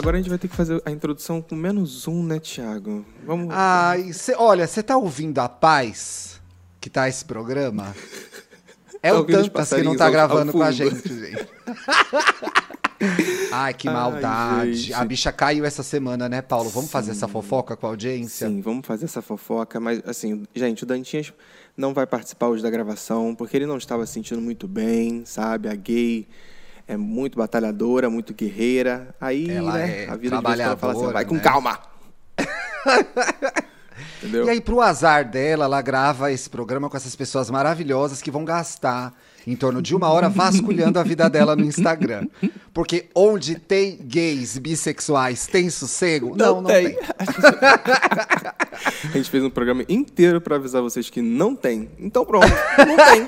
Agora a gente vai ter que fazer a introdução com menos um, né, Thiago? Vamos. Ai, cê, olha, você tá ouvindo a paz que tá esse programa? É Tá o Tantas que não tá gravando com a gente, gente. Ai, que Ai, maldade. gente. a bicha caiu essa semana, né, Paulo? Vamos fazer essa fofoca com a audiência? Sim, vamos fazer essa fofoca, mas assim, gente, o Dantinhas não vai participar hoje da gravação, porque ele não estava se sentindo muito bem, sabe? A gay é muito batalhadora, muito guerreira. Aí, Ela né, é a vida de vez em quando fala assim, vai com né? calma. Entendeu? E aí, pro azar dela, ela grava esse programa com essas pessoas maravilhosas que vão gastar em torno de uma hora vasculhando a vida dela no Instagram. Porque onde tem gays bissexuais, tem sossego? Não, não, tem. A gente fez um programa inteiro pra avisar vocês que não tem. Então pronto, não tem.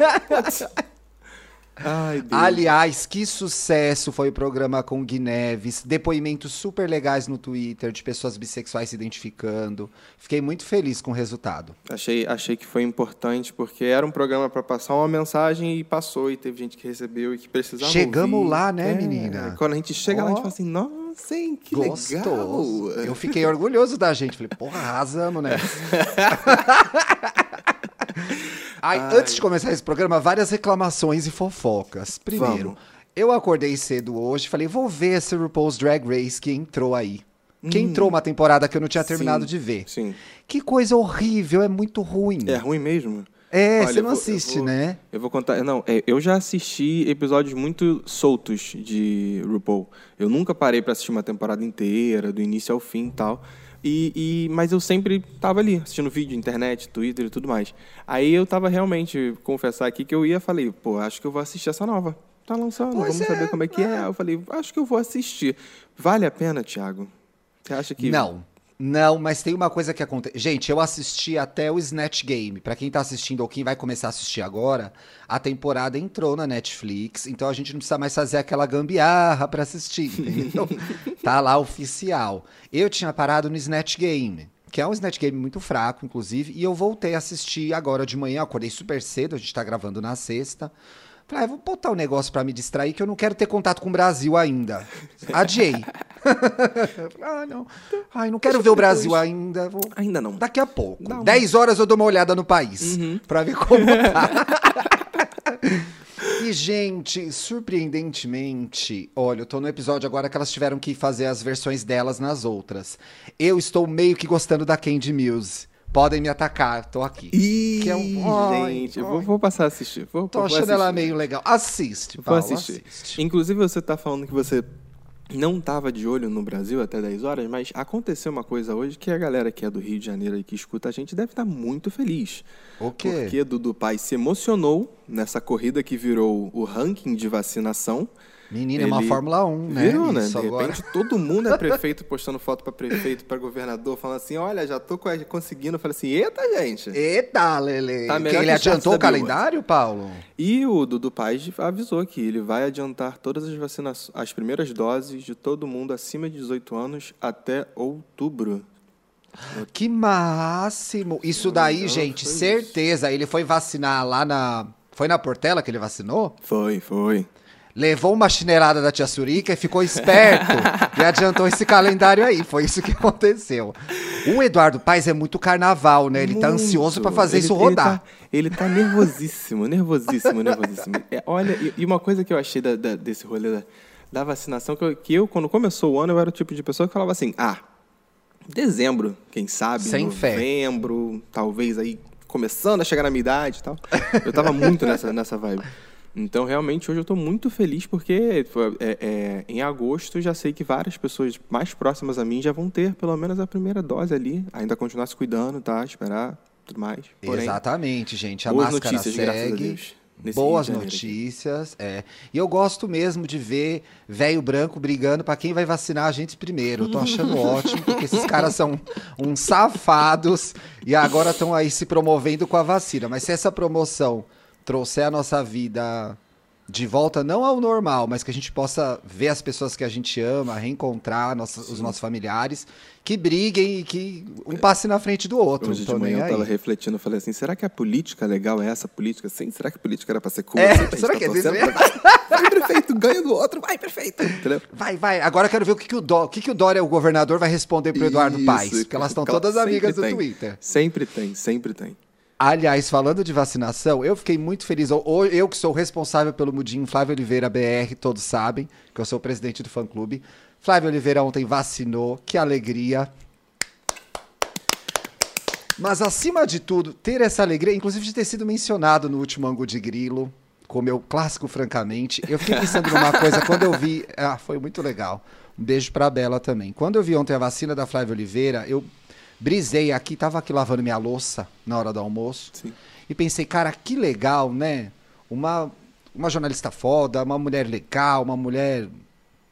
Ai, Deus. Aliás, que sucesso foi o programa com o Gui Neves. Depoimentos super legais no Twitter de pessoas bissexuais se identificando. Fiquei muito feliz com o resultado. Achei, achei que foi importante, porque era um programa para passar uma mensagem e passou, e teve gente que recebeu e que precisava Chegamos ouvir. lá, né, É, menina? Quando a gente chega lá, a gente fala assim, nossa, hein, que Gostoso. legal. Eu fiquei orgulhoso da gente. Falei, porra, arrasamos, né? Ai, Antes de começar esse programa, várias reclamações e fofocas. Primeiro, Vamos. eu acordei cedo hoje, falei, vou ver esse RuPaul's Drag Race que entrou aí. Que entrou uma temporada que eu não tinha terminado Hum. Sim, de ver. Sim. Que coisa horrível, é muito ruim. É ruim mesmo? É, Olha, você eu não vou- eu assiste, vou- né? Eu vou contar. Não, é, eu já assisti episódios muito soltos de RuPaul. Eu nunca parei pra assistir uma temporada inteira, do início ao fim e tal. E, e- mas eu sempre tava ali, assistindo vídeo, internet, Twitter e tudo mais. Aí eu tava realmente, confessar aqui que eu ia, falei, pô, acho que eu vou assistir essa nova. Tá lançando, Pois vamos é, saber como é que é. Eu falei, acho que eu vou assistir. Vale a pena, Thiago? Você acha que. Não. Não, mas tem uma coisa que acontece. Gente, eu assisti até o Snatch Game. Pra quem tá assistindo ou quem vai começar a assistir agora, a temporada entrou na Netflix, então a gente não precisa mais fazer aquela gambiarra pra assistir, entendeu? tá lá oficial. Eu tinha parado no Snatch Game, que é um Snatch Game muito fraco, inclusive, e eu voltei a assistir agora de manhã. Acordei super cedo, a gente tá gravando na sexta. Falei, ah, vou botar um negócio pra me distrair, que eu não quero ter contato com o Brasil ainda. Adiei. ah, não. Ai, não quero ver o Brasil ainda. Vou... Ainda não. Daqui a pouco. Uma- 10 horas eu dou uma olhada no país. Pra ver como tá. E, gente, surpreendentemente, olha, eu tô no episódio agora que elas tiveram que fazer as versões delas nas outras. Eu estou meio que gostando da Candy Muse. Podem me atacar, tô aqui. Ih, Que é um- Ai, gente, ai. vou, vou passar a assistir. Vou, Tô vou achando assistir. ela meio legal. Assiste, Vou Paulo, assistir. assiste. Inclusive, você tá falando que você não tava de olho no Brasil até 10 horas, mas aconteceu uma coisa hoje que a galera que é do Rio de Janeiro e que escuta a gente deve estar muito feliz. O quê? Porque Dudu Pai se emocionou nessa corrida que virou o ranking de vacinação. Menina, é uma Ele Fórmula 1, né? Virou, né? Isso De agora. repente, todo mundo é prefeito postando foto para prefeito, para governador, falando assim: olha, já tô co- conseguindo. Eu falei assim: eita, gente. Eita, Lele. Tá ele adiantou o calendário, Paulo? E o Dudu Paz avisou que ele vai adiantar todas as vacinas, as primeiras doses de todo mundo acima de 18 anos até outubro. Que máximo! Isso daí, gente, certeza. Ele foi vacinar lá na. Foi na Portela que ele vacinou? Foi, foi. Levou uma chinelada da tia Surica e ficou esperto e adiantou esse calendário aí. Foi isso que aconteceu. O Eduardo Paes é muito carnaval, né? Ele tá Muito. ansioso pra fazer Ele- isso ele rodar. tá- Ele tá, nervosíssimo, nervosíssimo, nervosíssimo. É, olha, e, e uma coisa que eu achei da- da- desse rolê da, da vacinação, que eu, que eu, quando começou o ano, eu era o tipo de pessoa que falava assim, ah, dezembro, quem sabe, Sem fé. novembro, talvez aí começando a chegar na minha idade e tal. Eu tava muito nessa, nessa vibe. Então, realmente, hoje eu tô muito feliz porque é, é, em agosto já sei que várias pessoas mais próximas a mim já vão ter pelo menos a primeira dose ali. Ainda continuar se cuidando, tá? Esperar, tudo mais. Porém, Exatamente, gente. A boas máscara notícias, segue. Boas aqui. notícias, é. E eu gosto mesmo de ver velho branco brigando pra quem vai vacinar a gente primeiro. Eu tô achando ótimo, porque esses caras são uns safados e agora estão aí se promovendo com a vacina. Mas se essa promoção trouxer a nossa vida de volta não ao normal, mas que a gente possa ver as pessoas que a gente ama, reencontrar nossos, os nossos familiares, que briguem e que um passe na frente do outro. Hoje de manhã eu aí. tava refletindo, eu falei assim, será que a política legal é essa política? Sim, será que a política era pra ser cool? É, assim, será tá que é desse Vai, prefeito, ganha do outro, vai, prefeito. Entendeu? Vai, vai. Agora eu quero ver o que, que o Dó, o que, que o Dória, o governador, vai responder pro Eduardo Isso, Paes. Porque elas estão todas amigas do tem. Twitter. Sempre tem, sempre tem. Aliás, falando de vacinação, eu fiquei muito feliz. Eu, eu que sou responsável pelo Mudinho, Flávio Oliveira BR, todos sabem que eu sou o presidente do fã-clube. Flávio Oliveira ontem vacinou, que alegria. Mas acima de tudo, ter essa alegria, inclusive de ter sido mencionado no último ângulo de grilo, com meu clássico, francamente. Eu fiquei pensando numa coisa quando eu vi. Ah, foi muito legal. Um beijo pra Bela também. Quando eu vi ontem a vacina da Flávia Oliveira, eu brisei aqui, tava aqui lavando minha louça na hora do almoço. Sim. E pensei, cara, que legal, né? Uma, uma jornalista foda, uma mulher legal, uma mulher,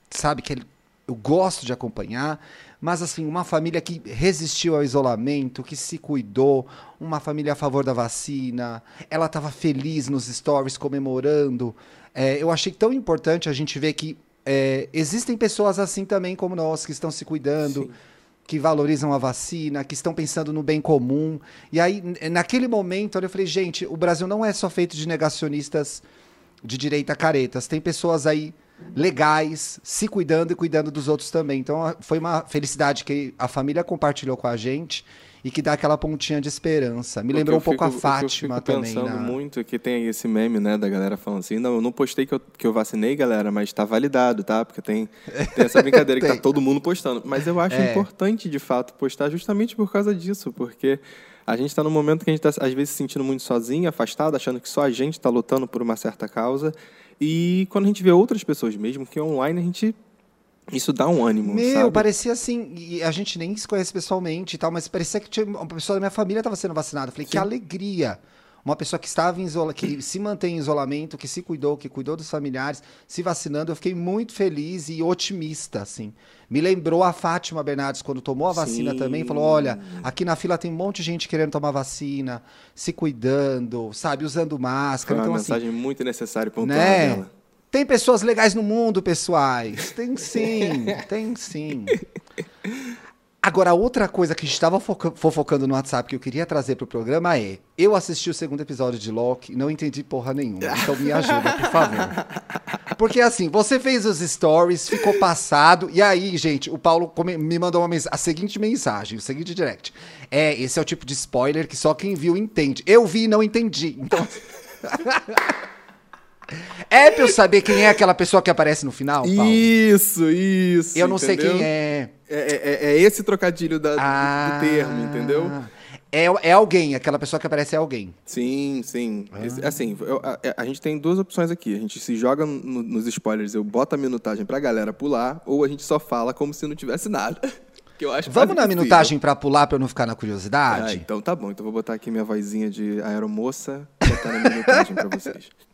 sabe, que eu gosto de acompanhar. Mas, assim, uma família que resistiu ao isolamento, que se cuidou, uma família a favor da vacina. Ela estava feliz nos stories, comemorando. É, eu achei tão importante a gente ver que é, existem pessoas assim também como nós, que estão se cuidando Sim. Que valorizam a vacina, que estão pensando no bem comum. E aí, naquele momento, eu falei, gente, o Brasil não é só feito de negacionistas de direita caretas. Tem pessoas aí legais, se cuidando e cuidando dos outros também. Então, foi uma felicidade que a família compartilhou com a gente e que dá aquela pontinha de esperança. Me O lembrou um pouco fico- a o que eu Fátima fico também. pensando na- muito é que tem esse meme, né, da galera falando assim, não, eu não postei que eu, que eu vacinei, galera, mas tá validado, tá? Porque tem, tem essa brincadeira que tá todo mundo postando. Mas eu acho É. importante, de fato, postar justamente por causa disso, porque a gente está num momento que a gente está, às vezes, se sentindo muito sozinho, afastado, achando que só a gente está lutando por uma certa causa. E quando a gente vê outras pessoas, mesmo que online, a gente... Isso dá um ânimo, Meu, sabe? parecia assim, e a gente nem se conhece pessoalmente e tal, mas parecia que tinha uma pessoa da minha família estava sendo vacinada. Falei, que Sim. alegria! Uma pessoa que estava em isola, que se mantém em isolamento, que se cuidou, que cuidou dos familiares, se vacinando, eu fiquei muito feliz e otimista, assim. Me lembrou a Fátima Bernardes quando tomou a vacina Sim. também, falou: olha, aqui na fila tem um monte de gente querendo tomar vacina, se cuidando, sabe, usando Foi máscara. uma Então, assim, mensagem muito necessária pontual né? dela. Tem pessoas legais no mundo, pessoais. Tem sim, tem sim. Agora, outra coisa que a gente estava fofocando no WhatsApp que eu queria trazer pro programa é: eu assisti o segundo episódio de Loki e não entendi porra nenhuma. Então me ajuda, por favor. Porque assim, você fez os stories, ficou passado, e aí, gente, o Paulo me mandou uma a seguinte mensagem, o seguinte direct. É, esse é o tipo de spoiler que só quem viu entende. Eu vi e não entendi. Então. é pra eu saber quem é aquela pessoa que aparece no final, Paulo? Isso, isso. Eu não sei entendeu? quem é. É, é- é esse trocadilho da, do- Ah, do termo, entendeu? É, é alguém, aquela pessoa que aparece é alguém. Sim, sim. Ah. Esse- Assim, eu- a, a gente tem duas opções aqui. A gente se joga no- nos spoilers, eu boto a minutagem pra galera pular, ou a gente só fala como se não tivesse nada. Que eu acho Vamos na minutagem pra pular pra eu não ficar na Ah, curiosidade? então tá bom. Então vou botar aqui minha vozinha de aeromoça botar na minutagem pra vocês.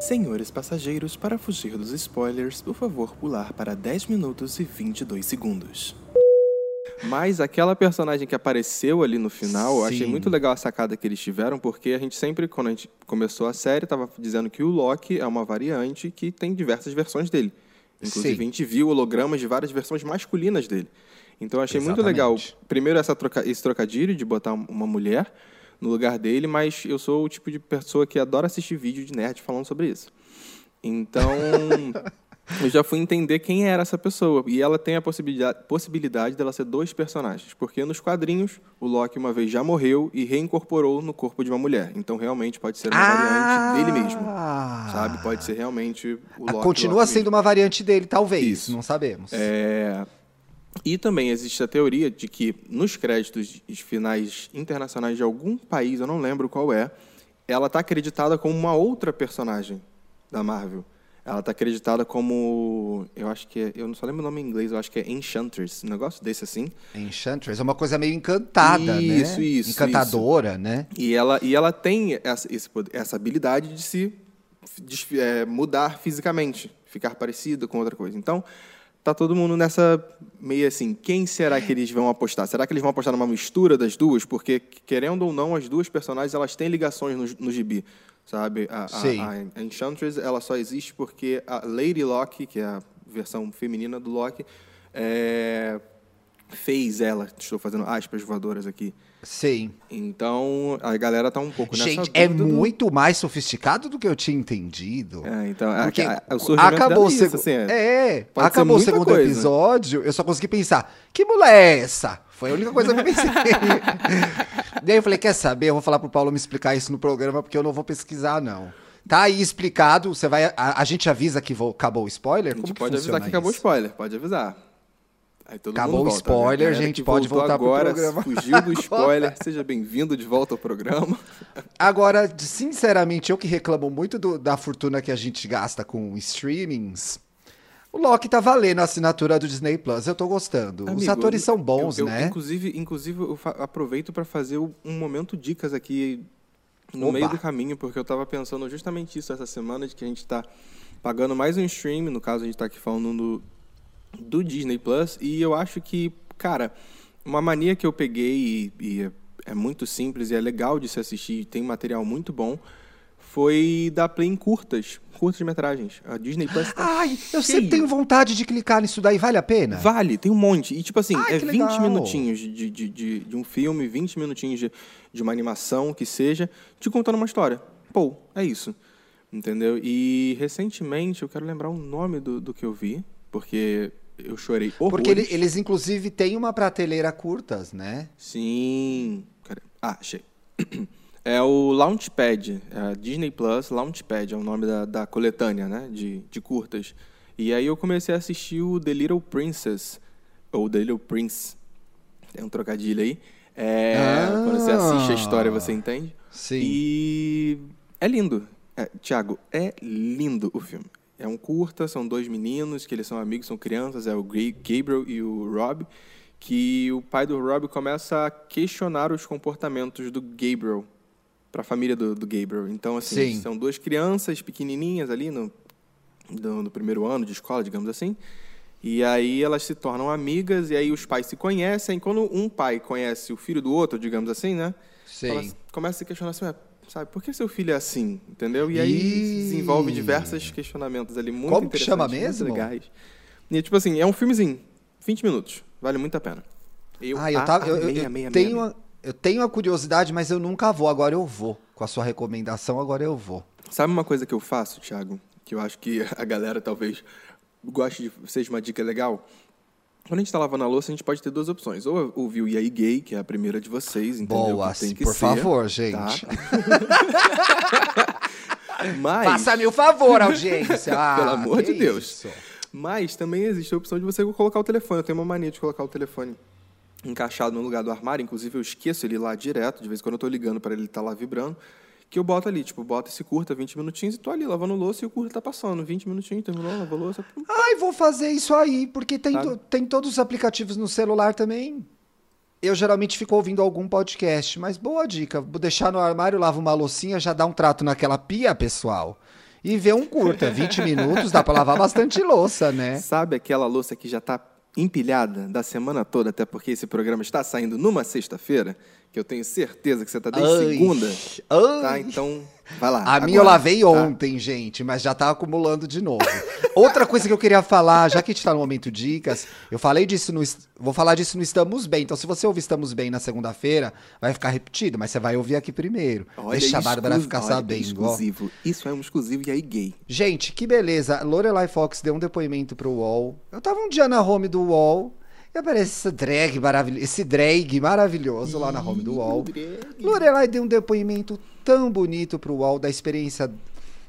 Senhores passageiros, para fugir dos spoilers, por favor, pular para 10 minutos e 22 segundos. Mas aquela personagem que apareceu ali no final, eu achei Sim. muito legal a sacada que eles tiveram, porque a gente sempre, quando a gente começou a série, estava dizendo que o Loki é uma variante que tem diversas versões dele. Inclusive, Sim. a gente viu hologramas de várias versões masculinas dele. Então, eu achei muito legal. Exatamente. Primeiro, essa troca, esse trocadilho de botar uma mulher no lugar dele, mas eu sou o tipo de pessoa que adora assistir vídeo de nerd falando sobre isso. Então, eu já fui entender quem era essa pessoa. E ela tem a possibilidade, possibilidade dela ser dois personagens. Porque nos quadrinhos, o Loki uma vez já morreu e reincorporou no corpo de uma mulher. Então, realmente, pode ser uma variante dele mesmo. Sabe? Pode ser realmente o Ah, Loki. Continua Loki sendo uma variante dele, talvez. Isso. Não sabemos. é, E também existe a teoria de que nos créditos finais internacionais de algum país, eu não lembro qual é, ela está acreditada como uma outra personagem da Marvel. Ela está acreditada como. Eu acho que é. Eu não só lembro o nome em inglês, eu acho que é Enchantress. Um negócio desse assim. Enchantress é uma coisa meio encantada, Isso, né? isso, Encantadora, né? E ela, e ela tem essa, esse essa habilidade de se de, é, mudar fisicamente, ficar parecido com outra coisa. Então, tá todo mundo nessa meio assim, quem será que eles vão apostar? Será que eles vão apostar numa mistura das duas? Porque, querendo ou não, as duas personagens elas têm ligações no, no gibi. sabe? A, a, a Enchantress, ela só existe porque a Lady Locke, que é a versão feminina do Loki, é, fez ela. Estou fazendo aspas voadoras aqui. Sim. Então, a galera tá um pouco nessa Gente, é do- muito mais sofisticado do que eu tinha entendido. É, então, é- Porque é- é o surgimento acabou o é segundo. assim, é. é, acabou o segundo coisa. episódio, eu só consegui pensar, que mulher é essa? Foi a única coisa que eu pensei. Daí eu falei, quer saber? Eu vou falar pro Paulo me explicar isso no programa, porque eu não vou pesquisar, não. Tá aí explicado, você vai. A, a gente avisa que vo- acabou o spoiler? A gente pode avisar que acabou o spoiler, pode avisar. Acabou o né? spoiler, Galera gente, pode voltar pro agora, programa. Fugiu do spoiler, seja bem-vindo de volta ao programa. Agora, sinceramente, eu que reclamo muito do- da fortuna que a gente gasta com streamings. O Loki tá valendo a assinatura do Disney Plus, eu tô gostando. Os Amigo, atores são bons, eu- eu, né? Inclusive, inclusive eu aproveito para fazer um momento dicas aqui no Oba. meio do caminho, porque eu estava pensando justamente isso essa semana, de que a gente está pagando mais um stream, no caso a gente está aqui falando do, do Disney Plus, e eu acho que, cara, uma mania que eu peguei e, e é, é muito simples e é legal de se assistir, tem material muito bom, foi dar play em curtas, curtas metragens. A Disney Plus tá Ai, eu cheio. sempre tenho vontade de clicar nisso daí, vale a pena? Vale, tem um monte. E, tipo assim, Ai, é que 20 legal. minutinhos de, de, de, de um filme, 20 minutinhos de, de uma animação, que seja, te contando uma história. Pô, é isso. Entendeu? E, recentemente, eu quero lembrar o nome do, do que eu vi, porque eu chorei horrores. Porque ele- eles, inclusive, têm uma prateleira curtas, né? Sim. Ah, achei. É o Launchpad, é a Disney Plus Launchpad, é o nome da, da coletânea, né, de, de curtas. E aí eu comecei a assistir o The Little Princess, ou The Little Prince, tem um trocadilho aí. É, Ah. Quando você assiste a história, você entende. Sim. E é lindo. É, Tiago, é lindo o filme. É um curta, são dois meninos que eles são amigos, são crianças, é o Gabriel e o Rob, que o pai do Rob começa a questionar os comportamentos do Gabriel para a família do, do Gabriel. Então, assim, Sim. são duas crianças pequenininhas ali no, no, no primeiro ano de escola, digamos assim. E aí elas se tornam amigas e aí os pais se conhecem. Quando um pai conhece o filho do outro, digamos assim, né? Sim. Ela começa a se questionar assim, "Ué, sabe, por que seu filho é assim? Entendeu? E aí Ih. desenvolve diversos questionamentos ali muito Como que chama mesmo? legais. E tipo assim, é um filmezinho, 20 minutos, vale muito a pena. Eu, Ah, eu, tava, eu, eu- amei, eu amei, amei, tenho, amei. a, eu tenho a curiosidade, mas eu nunca vou. Agora eu vou. Com a sua recomendação, agora eu vou. Sabe uma coisa que eu faço, Thiago? Que eu acho que a galera talvez goste de seja uma dica legal. Quando a gente tá lavando a louça, a gente pode ter duas opções. Ou ouvir o Yai Gay, que é a primeira de vocês, entendeu? Boa, que tem que por ser, favor, gente. tá? Mas... Faça-me o favor, audiência. Ah, Pelo amor de Deus. isso. Mas também existe a opção de você colocar o telefone. Eu tenho uma mania de colocar o telefone encaixado no lugar do armário. Inclusive, eu esqueço ele lá direto. De vez em quando eu tô ligando para ele estar lá vibrando. Que eu boto ali, tipo, boto esse curta 20 minutinhos e tô ali lavando louça e o curta tá passando. 20 minutinhos, terminou, lavou louça. pum. Ai, vou fazer isso aí, porque tem, to- tem todos os aplicativos no celular também. Eu geralmente fico ouvindo algum podcast, mas boa dica. Vou deixar no armário, lavo uma loucinha, já dá um trato naquela pia, pessoal. E vê um curta, 20 minutos, dá pra lavar bastante louça, né? Sabe aquela louça que já tá empilhada da semana toda, até porque esse programa está saindo numa sexta-feira, que eu tenho certeza que você tá desde Ai. segunda. Ai. Tá, então, vai lá. A minha eu agora, lavei tá? ontem, gente, mas já tá acumulando de novo. Outra coisa que eu queria falar, já que a gente tá no momento dicas, eu falei disso no. Vou falar disso no Estamos Bem. Então, se você ouvir Estamos Bem na segunda-feira, vai ficar repetido, mas você vai ouvir aqui primeiro. Olha, Deixa a Bárbara ficar olha, sabendo. ó. Exclusivo. Isso é um exclusivo e aí gay. Gente, que beleza. Lorelai Fox deu um depoimento pro UOL. Eu tava um dia na home do UOL e aparece esse drag maravilhoso, esse drag maravilhoso lá na home do UOL. Lorelai deu um depoimento tão bonito pro UOL da experiência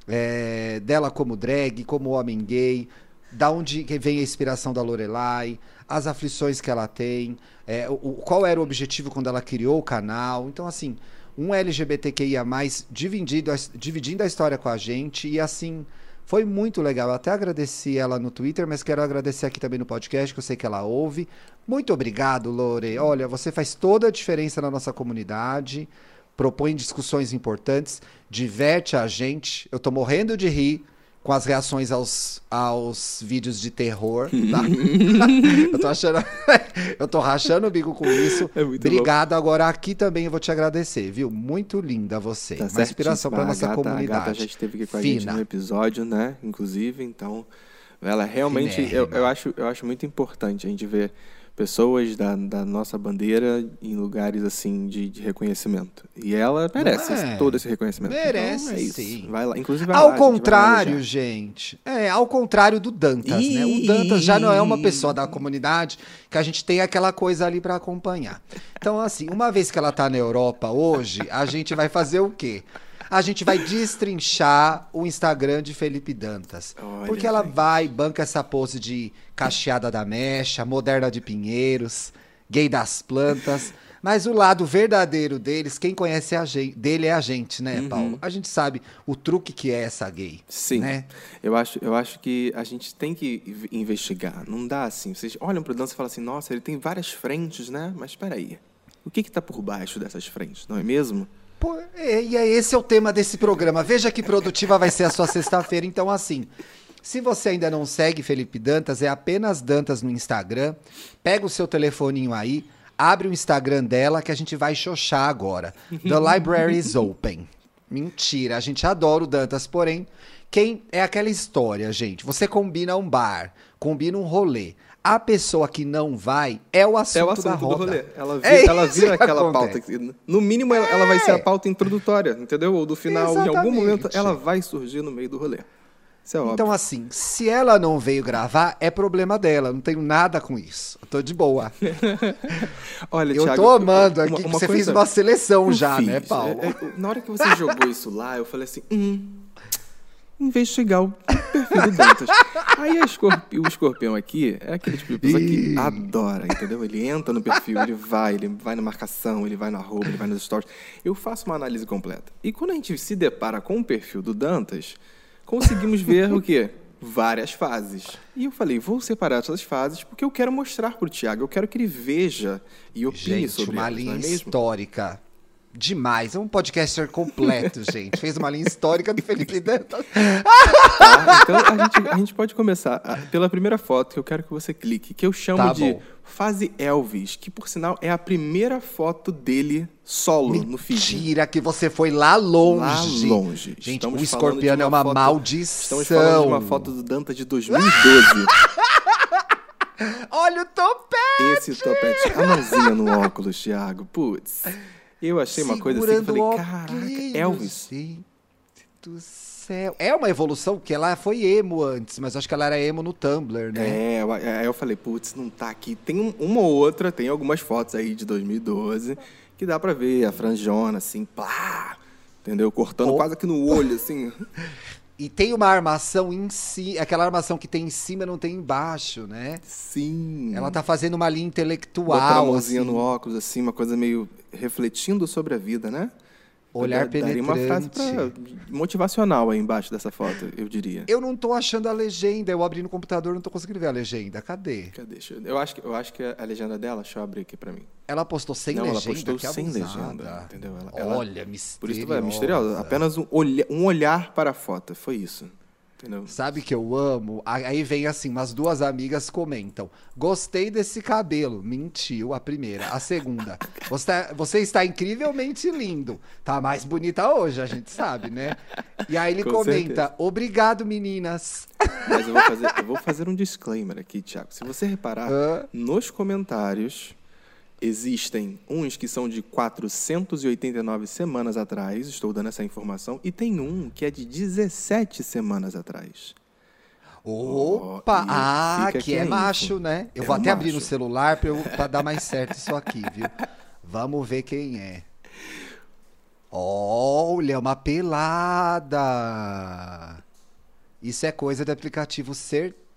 é, dela como drag, como homem gay, da onde vem a inspiração da Lorelai, as aflições que ela tem, é, o, qual era o objetivo quando ela criou o canal. Então, assim, um LGBTQIA+, dividindo a, dividindo a história com a gente e, assim, foi muito legal. Eu até agradeci ela no Twitter, mas quero agradecer aqui também no podcast, que eu sei que ela ouve. Muito obrigado, Lore. Olha, você faz toda a diferença na nossa comunidade, propõe discussões importantes, diverte a gente. Eu tô morrendo de rir com as reações aos, aos vídeos de terror, tá? eu tô achando. eu tô rachando o bico com isso. É Obrigado. Agora aqui também eu vou te agradecer, viu? Muito linda você. Tá Uma inspiração pra certíssimo. nossa a gata, comunidade. A gata já esteve aqui com a gente Fina. no episódio, né? Inclusive, então, ela realmente, eu, eu, acho, eu acho muito importante a gente ver pessoas da, da nossa bandeira em lugares assim de, de reconhecimento. E ela merece é? todo esse reconhecimento. Merece, então, é isso. sim. Vai lá, inclusive vai lá, Ao vai contrário, gente. É, ao contrário do Dantas, né? O Dantas já não é uma pessoa da comunidade que a gente tem aquela coisa ali pra acompanhar. Então, assim, uma vez que ela tá na Europa hoje, a gente vai fazer o quê? A gente vai destrinchar o Instagram de Felipe Dantas. Olha, porque ela vai, banca essa pose de cacheada da mecha, moderna de Pinheiros, gay das plantas. Mas o lado verdadeiro deles, quem conhece a gente, dele é a gente, né, Paulo? A gente sabe o truque que é essa gay. Uhum. Sim. Né? Eu acho, eu acho que a gente tem que inv- investigar. Não dá assim. Vocês olham para o dança e falam assim, nossa, ele tem várias frentes, né? Mas espera aí. O que está por baixo dessas frentes, não é mesmo? Pô, é, e é esse é o tema desse programa. Veja que produtiva vai ser a sua sexta-feira. Então, assim, se você ainda não segue Felipe Dantas, é apenas Dantas no Instagram. Pega o seu telefoninho aí, abre o Instagram dela que a gente vai xoxar agora. The Library is Open. Mentira, a gente adora o Dantas, porém, quem é aquela história, gente? Você combina um bar, combina um rolê. A pessoa que não vai é o assunto, É o assunto da do roda. rolê. Ela vira, É ela vira que aquela acontece. pauta. No mínimo, ela, ela vai ser É. a pauta introdutória, entendeu? Ou do final, em algum Exatamente. momento, ela vai surgir no meio do rolê. Isso é óbvio. Então, assim, se ela não veio gravar, é problema dela. Não tenho nada com isso. Eu tô de boa. Olha, Eu Thiago, tô amando aqui uma- que uma você fez coisa- uma seleção Eu já, fiz. né, Paulo? É, é, na hora que você jogou isso lá, eu falei assim, hum, investigar o perfil do Dantas. Aí a escorpi- o escorpião aqui é aquele tipo de pessoa que adora, entendeu? Ele entra no perfil, ele vai, ele vai na marcação, ele vai na arroba, ele vai nos stories. Eu faço uma análise completa. E quando a gente se depara com o perfil do Dantas, conseguimos ver o quê? Várias fases. E eu falei, vou separar essas fases porque eu quero mostrar pro Thiago, eu quero que ele veja e opine Gente, sobre uma elas, linha é histórica. Demais. É um podcaster completo, gente. Fez uma linha histórica do Felipe Dantas. Tá? Então a gente, a gente pode começar ah, pela primeira foto que eu quero que você clique, que eu chamo Tá de bom. fase Elvis, que por sinal é a primeira foto dele solo no feed. Mentira que você foi lá longe. Lá longe. Gente, Estamos o escorpião é uma foto- maldição. Estamos falando de uma foto do Danta de 2012. Olha o topete! Esse topete, a mãozinha no óculos, Thiago. Putz. Eu achei uma coisa assim, eu falei, caraca, Elvis. Gente do céu. É uma evolução, porque ela foi emo antes, mas acho que ela era emo no Tumblr, né? É, eu- aí eu falei, putz, não tá aqui. Tem um- uma ou outra, tem algumas fotos aí de 2012 que dá pra ver a franjona, assim, plá, entendeu? Cortando Oh. quase aqui no olho, assim. E tem uma armação em si, aquela armação que tem em cima não tem embaixo, né? Sim. Ela tá fazendo uma linha Botando a intelectual, mãozinha assim. no óculos, assim, uma coisa meio refletindo sobre a vida, né? Olhar Eu daria uma frase penetrante. pra- motivacional aí embaixo dessa foto, eu diria. Eu não tô achando a legenda, eu abri no computador, não tô conseguindo ver a legenda. Cadê? Cadê? Eu, eu, acho que, eu acho que a legenda dela, deixa eu abrir aqui pra mim. Ela postou sem Não, ela legenda, postou que sem legenda, entendeu? Ela- ela- Olha, misteriosa. Por isso é misteriosa. Apenas um, olha, um olhar para a foto, foi isso. Entendeu? Sabe que eu amo? Aí vem assim, umas duas amigas comentam. Gostei desse cabelo. Mentiu a primeira. A segunda. Você, você está incrivelmente lindo. Tá mais bonita hoje, a gente sabe, né? E aí ele Com comenta: certeza. Obrigado, meninas. Mas eu vou, fazer, eu vou fazer um disclaimer aqui, Thiago. Se você reparar, nos comentários existem uns que são de 489 semanas atrás, estou dando essa informação, e tem um que é de 17 semanas atrás. Opa! e ah, que é macho, né? Eu É vou até abrir no macho. celular pra dar mais certo isso aqui, viu? Vamos ver quem é. Olha, uma pelada! Isso é coisa do aplicativo Certeza,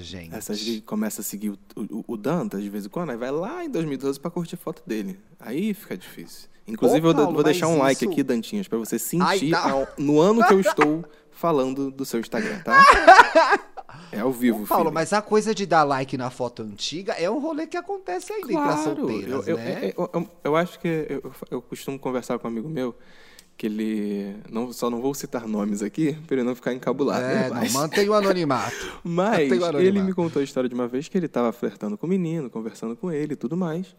gente. Essas que começa a seguir o, o, o Dantas de vez em quando, aí vai lá em 2012 para curtir foto dele. Aí fica difícil. Inclusive, Ô, eu Paulo, vou deixar um like isso- aqui, Dantinhas, para você Ai, sentir tá. ao- no ano que eu estou falando do seu Instagram, tá? É ao vivo, Ô, Paulo, filho. mas a coisa de dar like na foto antiga é um rolê que acontece ainda Claro, solteiras, eu, eu, né? eu, eu- eu acho que eu, eu costumo conversar com um amigo meu que ele. Não, só não vou citar nomes aqui, para ele não ficar encabulado. É, mas, não, mantém o anonimato. mas o anonimato. ele me contou a história de uma vez que ele estava flertando com o menino, conversando com ele e tudo mais.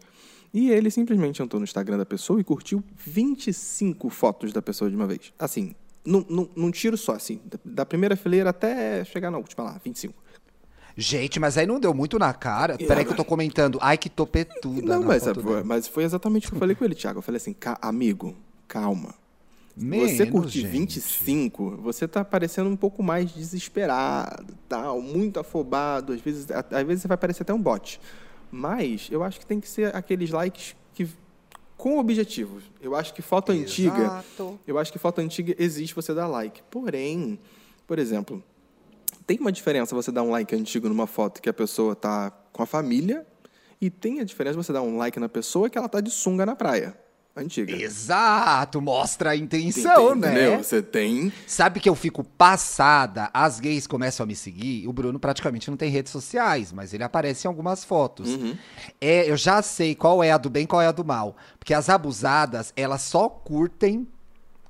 E ele simplesmente entrou no Instagram da pessoa e curtiu 25 fotos da pessoa de uma vez. Assim, num, num, num tiro só, assim. Da, primeira fileira até chegar na última lá, 25. Gente, mas aí não deu muito na cara. Peraí que eu tô comentando. Ai, que topetuda. Não, mas, dele. mas foi exatamente o que eu falei com ele, Thiago. Eu falei assim, "Ca- amigo, calma. Menos, você curtir gente. 25, você tá parecendo um pouco mais desesperado, tal, muito afobado, às vezes, às vezes você vai parecer até um bot. Mas eu acho que tem que ser aqueles likes que com objetivos. Eu acho que foto antiga, Exato. eu acho que foto antiga existe você dar like. Porém, por exemplo, tem uma diferença você dar um like antigo numa foto que a pessoa tá com a família e tem a diferença você dar um like na pessoa que ela tá de sunga na praia. Antiga. Exato, mostra a intenção, Entendeu? né? Você tem. Sabe que eu fico passada, as gays começam a me seguir, o Bruno praticamente não tem redes sociais, mas ele aparece em algumas fotos. Uhum. É, eu já sei qual é a do bem, qual é a do mal, porque as abusadas, elas só curtem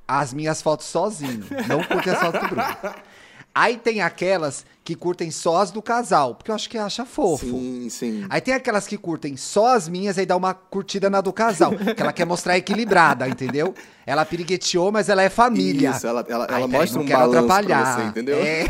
as minhas fotos sozinho, não curtem as fotos do Bruno. Aí tem aquelas que curtem só as do casal, porque eu acho que acha fofo. Sim, sim. Aí tem aquelas que curtem só as minhas e dá uma curtida na do casal. que ela quer mostrar equilibrada, entendeu? Ela pirigueteou, mas ela é família. Isso, ela, ela, Ai, ela peraí, mostra não um quero atrapalhar. você, entendeu? É.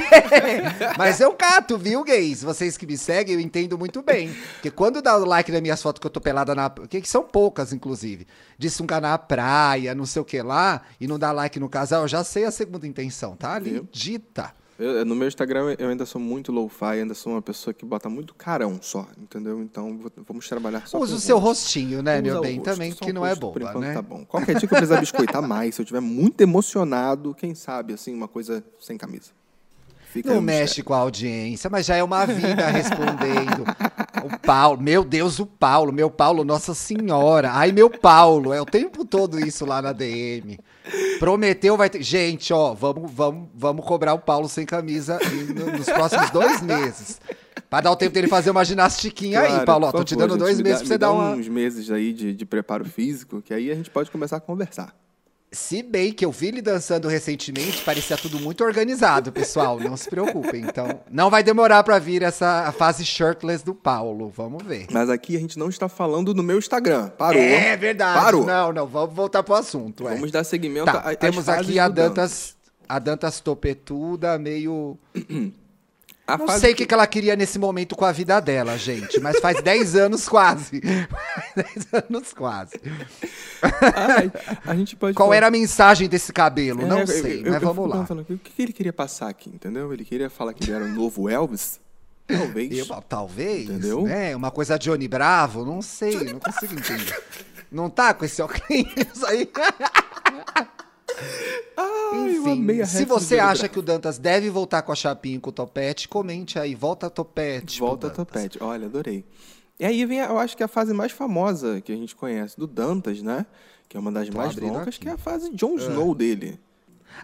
Mas eu cato, viu, gays? Vocês que me seguem, eu entendo muito bem. Porque quando dá o like nas minhas fotos que eu tô pelada na. Que são poucas, inclusive. De sunga na praia, não sei o que lá, e não dá like no casal, eu já sei a segunda intenção, tá? Ali, Viu? dita. Eu- no meu Instagram eu ainda sou muito low-fi, ainda sou uma pessoa que bota muito carão só, entendeu? Então v- vamos trabalhar só Usa o seu rosto. rostinho, né, meu bem? rosto, Também, o não é rosto, por enquanto né? Tá bom. Qualquer dia que eu precisar biscoitar mais, se eu estiver muito emocionado, quem sabe, assim, uma coisa sem camisa. Fica Não mexe mistério. com a audiência, mas já é uma vida respondendo. O Paulo, meu Deus, o Paulo, meu Paulo, Nossa Senhora. Ai, meu Paulo, é o tempo todo isso lá na DM. Prometeu, vai ter. Gente, ó, vamos, vamos, vamos cobrar o Paulo sem camisa no- nos próximos dois meses. Pra dar o tempo dele fazer uma ginastiquinha aí, Claro, Paulo. Ó, tô te dando dois me meses dá- pra você me dar dá uma. uns meses aí de, de preparo físico, que aí a gente pode começar a conversar. Se bem que eu vi ele dançando recentemente, parecia tudo muito organizado, pessoal. Não se preocupem. Então, não vai demorar pra vir essa fase shirtless do Paulo. Vamos ver. Mas aqui a gente não está falando do meu Instagram. Parou. É verdade. Parou. Não, não, vamos voltar pro assunto. é. Vamos dar seguimento Tá, a- temos aqui a Dantas, a Dantas topetuda, meio. A Não sei o que, que ela queria nesse momento com a vida dela, gente, mas faz 10 anos quase. 10 anos quase. Ai, a gente pode Qual falar- era a mensagem desse cabelo? É, não eu- sei, eu- mas eu vamos lá. aqui, o que ele queria passar aqui, entendeu? Ele queria falar que ele era o novo Elvis? Talvez. Eu, talvez, Entendeu? né? Uma coisa Johnny Bravo, não sei, não consigo entender. Não tá com esse óculos aí? Ai, eu amei Enfim, a se você acha que o Dantas deve voltar com a chapinha e com o topete, comente aí, volta topete. Volta. Topete. Olha, adorei. E aí vem, a- eu acho que a fase mais famosa que a gente conhece do Dantas, né? Que é uma das Tô mais longas, aqui. que é a fase Jon Snow dele.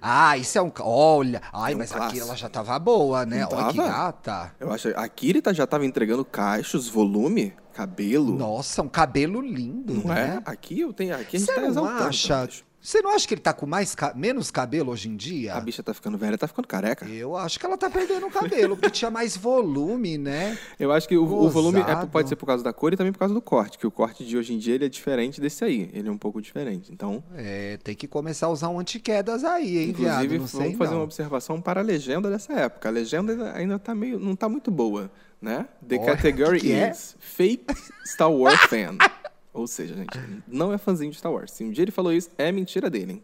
Ah, isso é um. Olha, ai, É um mas aqui clássico. ela já tava boa, né? Não Olha que tava? gata. Eu acho a Kirita já estava entregando caixos, volume, cabelo. Nossa, um cabelo lindo, Não né? é? Aqui eu tenho, aqui a gente Você tá não exaltando. acha? Você não acha que ele tá com mais menos cabelo hoje em dia? A bicha tá ficando velha, tá ficando careca. Eu acho que ela tá perdendo o cabelo, porque tinha mais volume, né? Eu acho que o, o volume é, pode ser por causa da cor e também por causa do corte, que o corte de hoje em dia ele é diferente desse aí. Ele é um pouco diferente. Então, É, tem que começar a usar um antiquedas aí, hein, viado? inclusive, Não vamos fazer não. uma observação para a legenda dessa época. A legenda ainda- tá meio, não tá muito boa, né? The Olha, category que que é? is fake Star Wars fan. Ou seja, gente, não é fãzinho de Star Wars. Se um dia ele falou isso, é mentira dele, hein?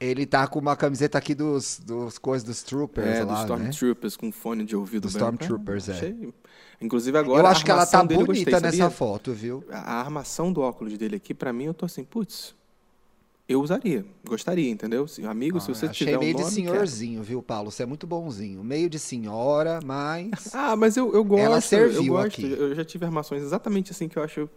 Ele tá com uma camiseta aqui dos, dos coisas dos Troopers É, lá, dos né? Stormtroopers com fone de ouvido Dos branco. Stormtroopers, é. achei- Inclusive agora Eu acho que ela tá dele bonita gostei, nessa foto, viu? a armação do óculos dele aqui, pra mim, eu tô assim, putz, eu usaria, gostaria, entendeu? Se, amigo, se Ah, você achei tiver um meio nome, de quero. senhorzinho, viu, Paulo? Você é muito bonzinho. Meio de senhora, mas. Ah, mas eu, eu gosto, Ela serviu eu gosto. aqui. Eu já tive armações exatamente assim que eu acho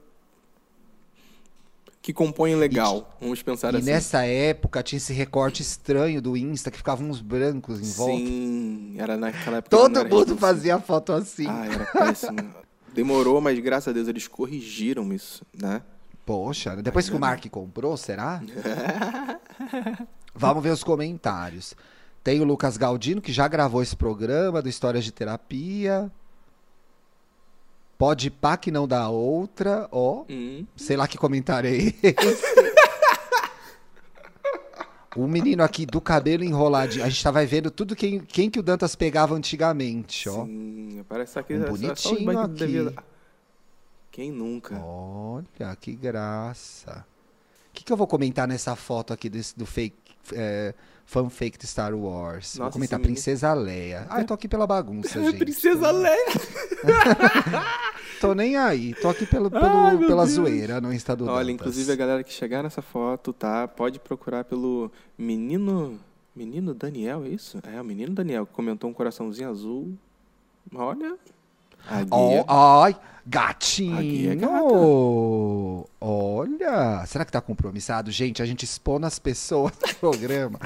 que compõem legal, vamos pensar e assim. nessa época tinha esse recorte estranho do Insta que ficavam uns brancos em volta. Sim, era naquela época. Todo mundo fazia foto assim. Ah, era péssimo. Demorou, mas graças a Deus eles corrigiram isso, né? Poxa, depois que o Mark comprou, será? Vamos ver os comentários. Tem o Lucas Galdino, que já gravou esse programa do Histórias de Terapia. Pode pá que não dá outra, ó. Hum. Sei lá que comentário é esse. O menino aqui do cabelo enroladinho. A gente tava vendo tudo quem, quem que o Dantas pegava antigamente, ó. Sim, parece aqui. Um bonitinho aqui. devia- Quem nunca? Olha, que graça. O que, que eu vou comentar nessa foto aqui desse, do fake, é, fan fake de Star Wars? vou Nossa, comentar esse menino- Princesa Leia. Ah, eu tô aqui pela bagunça, gente. Princesa Leia! Tô nem aí. Tô aqui pelo, pelo- Ai, pela Deus. zoeira no Insta do Olha, Dantas. inclusive a galera que chegar nessa foto, tá? Pode procurar pelo menino. Menino Daniel, é isso? É, o menino Daniel que comentou um coraçãozinho azul. Olha. Ai, A guia é gatinho! gata. Olha, será que tá compromissado? Gente, a gente expõe as pessoas no programa.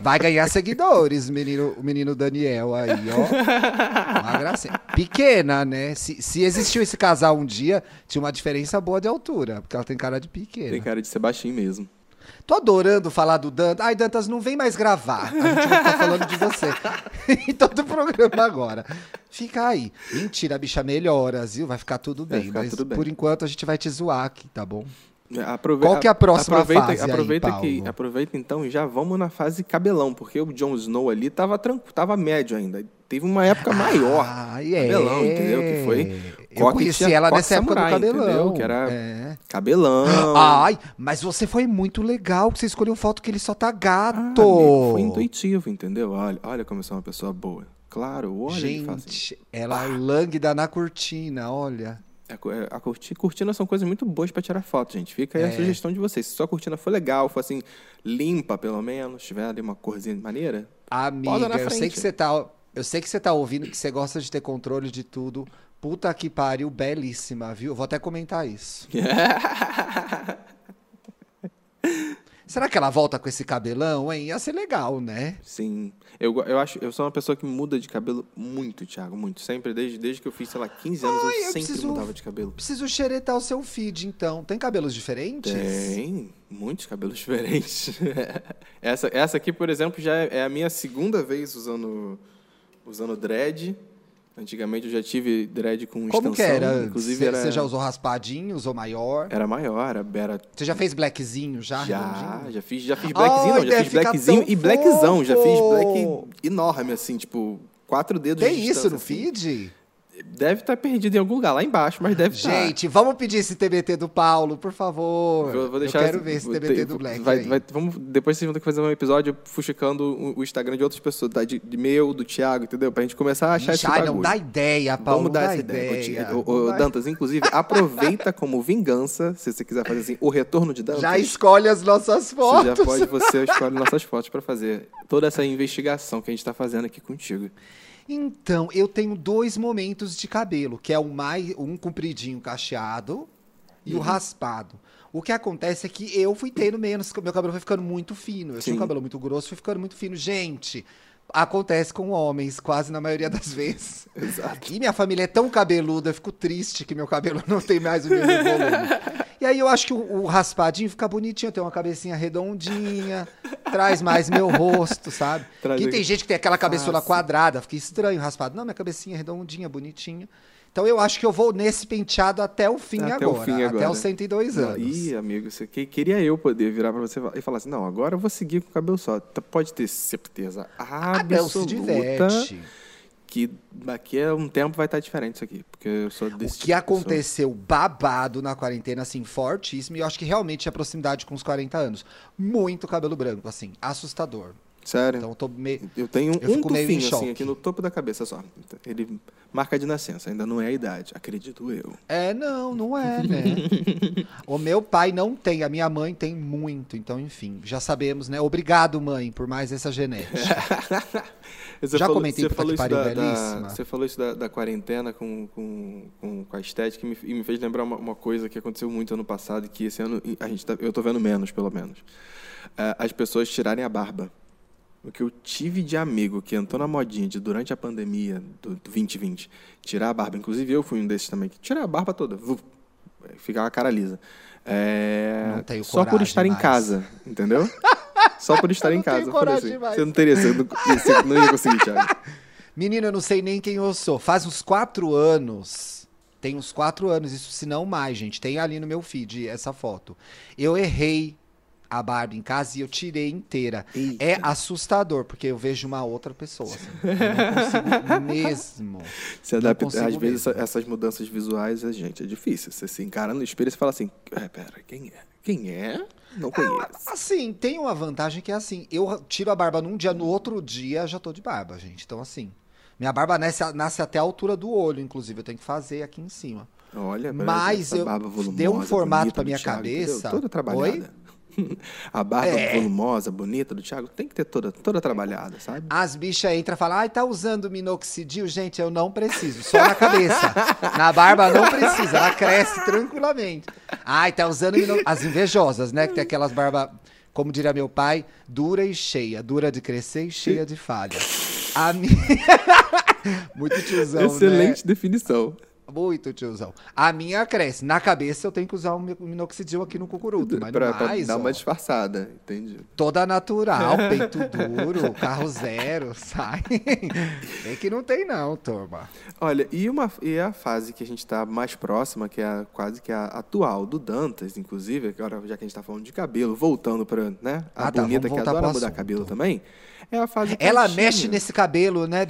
Vai ganhar seguidores, menino, o menino Daniel aí, ó. Uma gracinha. Pequena, né? Se, se existiu esse casal um dia, tinha uma diferença boa de altura, porque ela tem cara de pequena. Tem cara de ser baixinho mesmo. Tô adorando falar do Dantas. Ai, Dantas, não vem mais gravar. A gente vai ficar falando de você em todo o programa agora. Fica aí. Mentira, a bicha melhora, viu? Vai ficar tudo bem. ficar mas tudo bem. por enquanto a gente vai te zoar aqui, tá bom? Aprove- Qual que é a próxima aproveita, fase aí, aproveita que Paulo? Aproveita então e já vamos na fase cabelão, porque o Jon Snow ali tava, tranquilo, tava médio ainda. Teve uma época maior. Ah, é. cabelão, entendeu? Que foi Eu coque- conheci ela coque nessa época do samurai, cabelão. entendeu? Que era- É. Cabelão. Ai, mas você foi muito legal que você escolheu foto que ele só tá Ah, gato. amigo, foi intuitivo, entendeu? Olha, olha como eu sou uma pessoa boa. Claro, olha. Gente, ela é lânguida na cortina, olha. A, co- é, a corti- cortina são coisas muito boas pra tirar foto, gente. Fica aí É. a sugestão de vocês. Se sua cortina for legal, for assim, limpa pelo menos, tiver ali uma corzinha maneira, Amiga, eu sei que você tá, eu sei que você tá ouvindo que você gosta de ter controle de tudo. Puta que pariu, belíssima, viu? Vou até comentar isso. Será que ela volta com esse cabelão, hein? Ia ser legal, né? Sim. Eu, eu acho, eu sou uma pessoa que muda de cabelo muito, Thiago, muito. Sempre, desde, desde que eu fiz, sei lá, 15 anos, Ai, eu eu sempre preciso- mudava de cabelo. Preciso xeretar o seu feed, então. Tem cabelos diferentes? Tem muitos cabelos diferentes. essa, essa aqui, por exemplo, já é, é a minha segunda vez usando, usando dread. Antigamente eu já tive dread com Como extensão. que era? Inclusive Você era, já usou raspadinho, usou maior? era maior, era, era Você já fez blackzinho já? Já, já fiz, já fiz blackzinho, Ai, não, já fiz blackzinho e blackzão, já fiz fofo. black enorme, assim, tipo, quatro dedos Tem de isso no assim. feed? Deve estar perdido em algum lugar, lá embaixo, mas deve estar. Gente, vamos pedir esse TBT do Paulo, por favor. Vou, vou deixar eu quero ver esse TBT do Black vai- vai- vamos, depois vocês vão ter que fazer um episódio fuxicando o, o Instagram de outras pessoas, tá? de, de meu, do Thiago, entendeu? Pra gente começar a achar Ixi, esse ai, bagulho. não dá ideia, Paulo. Vamos dar essa ideia. ideia. Ô, Não dá- Dantas, inclusive, aproveita como vingança, se você quiser fazer assim, o retorno de Dantas. Já escolhe as nossas Você fotos. já pode, você escolhe nossas fotos pra fazer toda essa investigação que a gente tá fazendo aqui contigo. Então, eu tenho dois momentos de cabelo, que é um, mais, um compridinho cacheado e Uhum. o raspado. O que acontece é que eu fui tendo menos, meu cabelo foi ficando muito fino. Eu tinha um Sim. cabelo muito grosso, foi ficando muito fino. Gente, acontece com homens, quase na maioria das vezes. Exato. E minha família é tão cabeluda, eu fico triste que meu cabelo não tem mais o mesmo volume. E aí eu acho que o, o raspadinho fica bonitinho, tem uma cabecinha redondinha, traz mais meu rosto, sabe? Traz Que tem gente que tem aquela cabeçola quadrada, fica estranho raspado. Não, minha cabecinha é redondinha, bonitinha. Então eu acho que eu vou nesse penteado até o fim Até agora. o fim agora. Até os 102 Não, anos. Ih, amigo, você que- queria eu poder virar pra você e falar assim, não, agora eu vou seguir com o cabelo só. Pode ter certeza Ah, não, se absoluta diverte. Que daqui a um tempo vai estar diferente isso aqui, porque eu sou O desse que tipo aconteceu babado na quarentena, assim, fortíssimo, e eu acho que realmente é proximidade com os 40 anos. Muito cabelo branco, assim, assustador. Sério. Então eu tô meio. eu tenho eu um tufinho assim aqui no topo da cabeça só. Ele marca de nascença, ainda não é a idade, acredito eu. É, não, não é, né? o meu pai não tem, a minha mãe tem muito, então, enfim, já sabemos, né? Obrigado, mãe, por mais essa genética. Você Já falou, comentei você falou isso da, da-. Você falou isso da, da quarentena com, com, com, com a estética e me, e me fez lembrar uma, uma coisa que aconteceu muito ano passado e que esse ano a gente tá- eu tô vendo menos, pelo menos. É, as pessoas tirarem a barba. O que eu tive de amigo que entrou na modinha de durante a pandemia do, do 2020 tirar a barba, inclusive eu fui um desses também, que tira a barba toda, vu, ficava a cara lisa. É, só por estar em mais. casa, entendeu? Só por estar em casa. Assim, você não teria, você não, você não ia conseguir, Thiago. Menino, eu não sei nem quem eu sou. Faz uns quatro anos. Tem uns quatro anos, isso se não mais, gente. Tem ali no meu feed essa foto. Eu errei a Barbie em casa e eu tirei inteira. Eita. É assustador, porque eu vejo uma outra pessoa. assim. Eu não consigo mesmo. Se Não adapta, às vezes mesmo. essa- essas mudanças visuais, a gente, é difícil. Você se encara no espelho e você fala assim, é, pera, quem é? Quem é? Não conheço. Assim, tem uma vantagem que é assim, eu tiro a barba num dia, no outro dia já tô de barba, gente. Então, assim, minha barba nasce, nasce até a altura do olho, inclusive, eu tenho que fazer aqui em cima. Olha, Mas eu- deu um formato do minha Thiago, cabeça. Toda trabalhada. A barba É. volumosa, bonita do Thiago tem que ter toda, toda trabalhada, sabe? As bichas entram e falam, ai, tá usando minoxidil? Gente, eu não preciso, só na cabeça. na barba não precisa, ela cresce tranquilamente. Ai, tá usando minoxidil. As invejosas, né? Que tem aquelas barbas, como diria meu pai, dura e cheia. Dura de crescer e cheia de falha. A minha... Muito tiozão, né? Excelente definição. Muito tiozão. A minha cresce. Na cabeça eu tenho que usar mi- minoxidil aqui no cucuruto, mas pra, mais, dar ó, uma disfarçada, entende? toda natural, peito duro, carro zero, sai. Tem que não tem não, turma. Olha, e, uma, e a fase que a gente está mais próxima, que é a- quase que a atual do Dantas, inclusive, agora já que a gente está falando de cabelo, voltando para né, a Ah, tá, bonita vamos que adora mudar assunto. cabelo também, é a fase Ela caixinha. mexe nesse cabelo, né?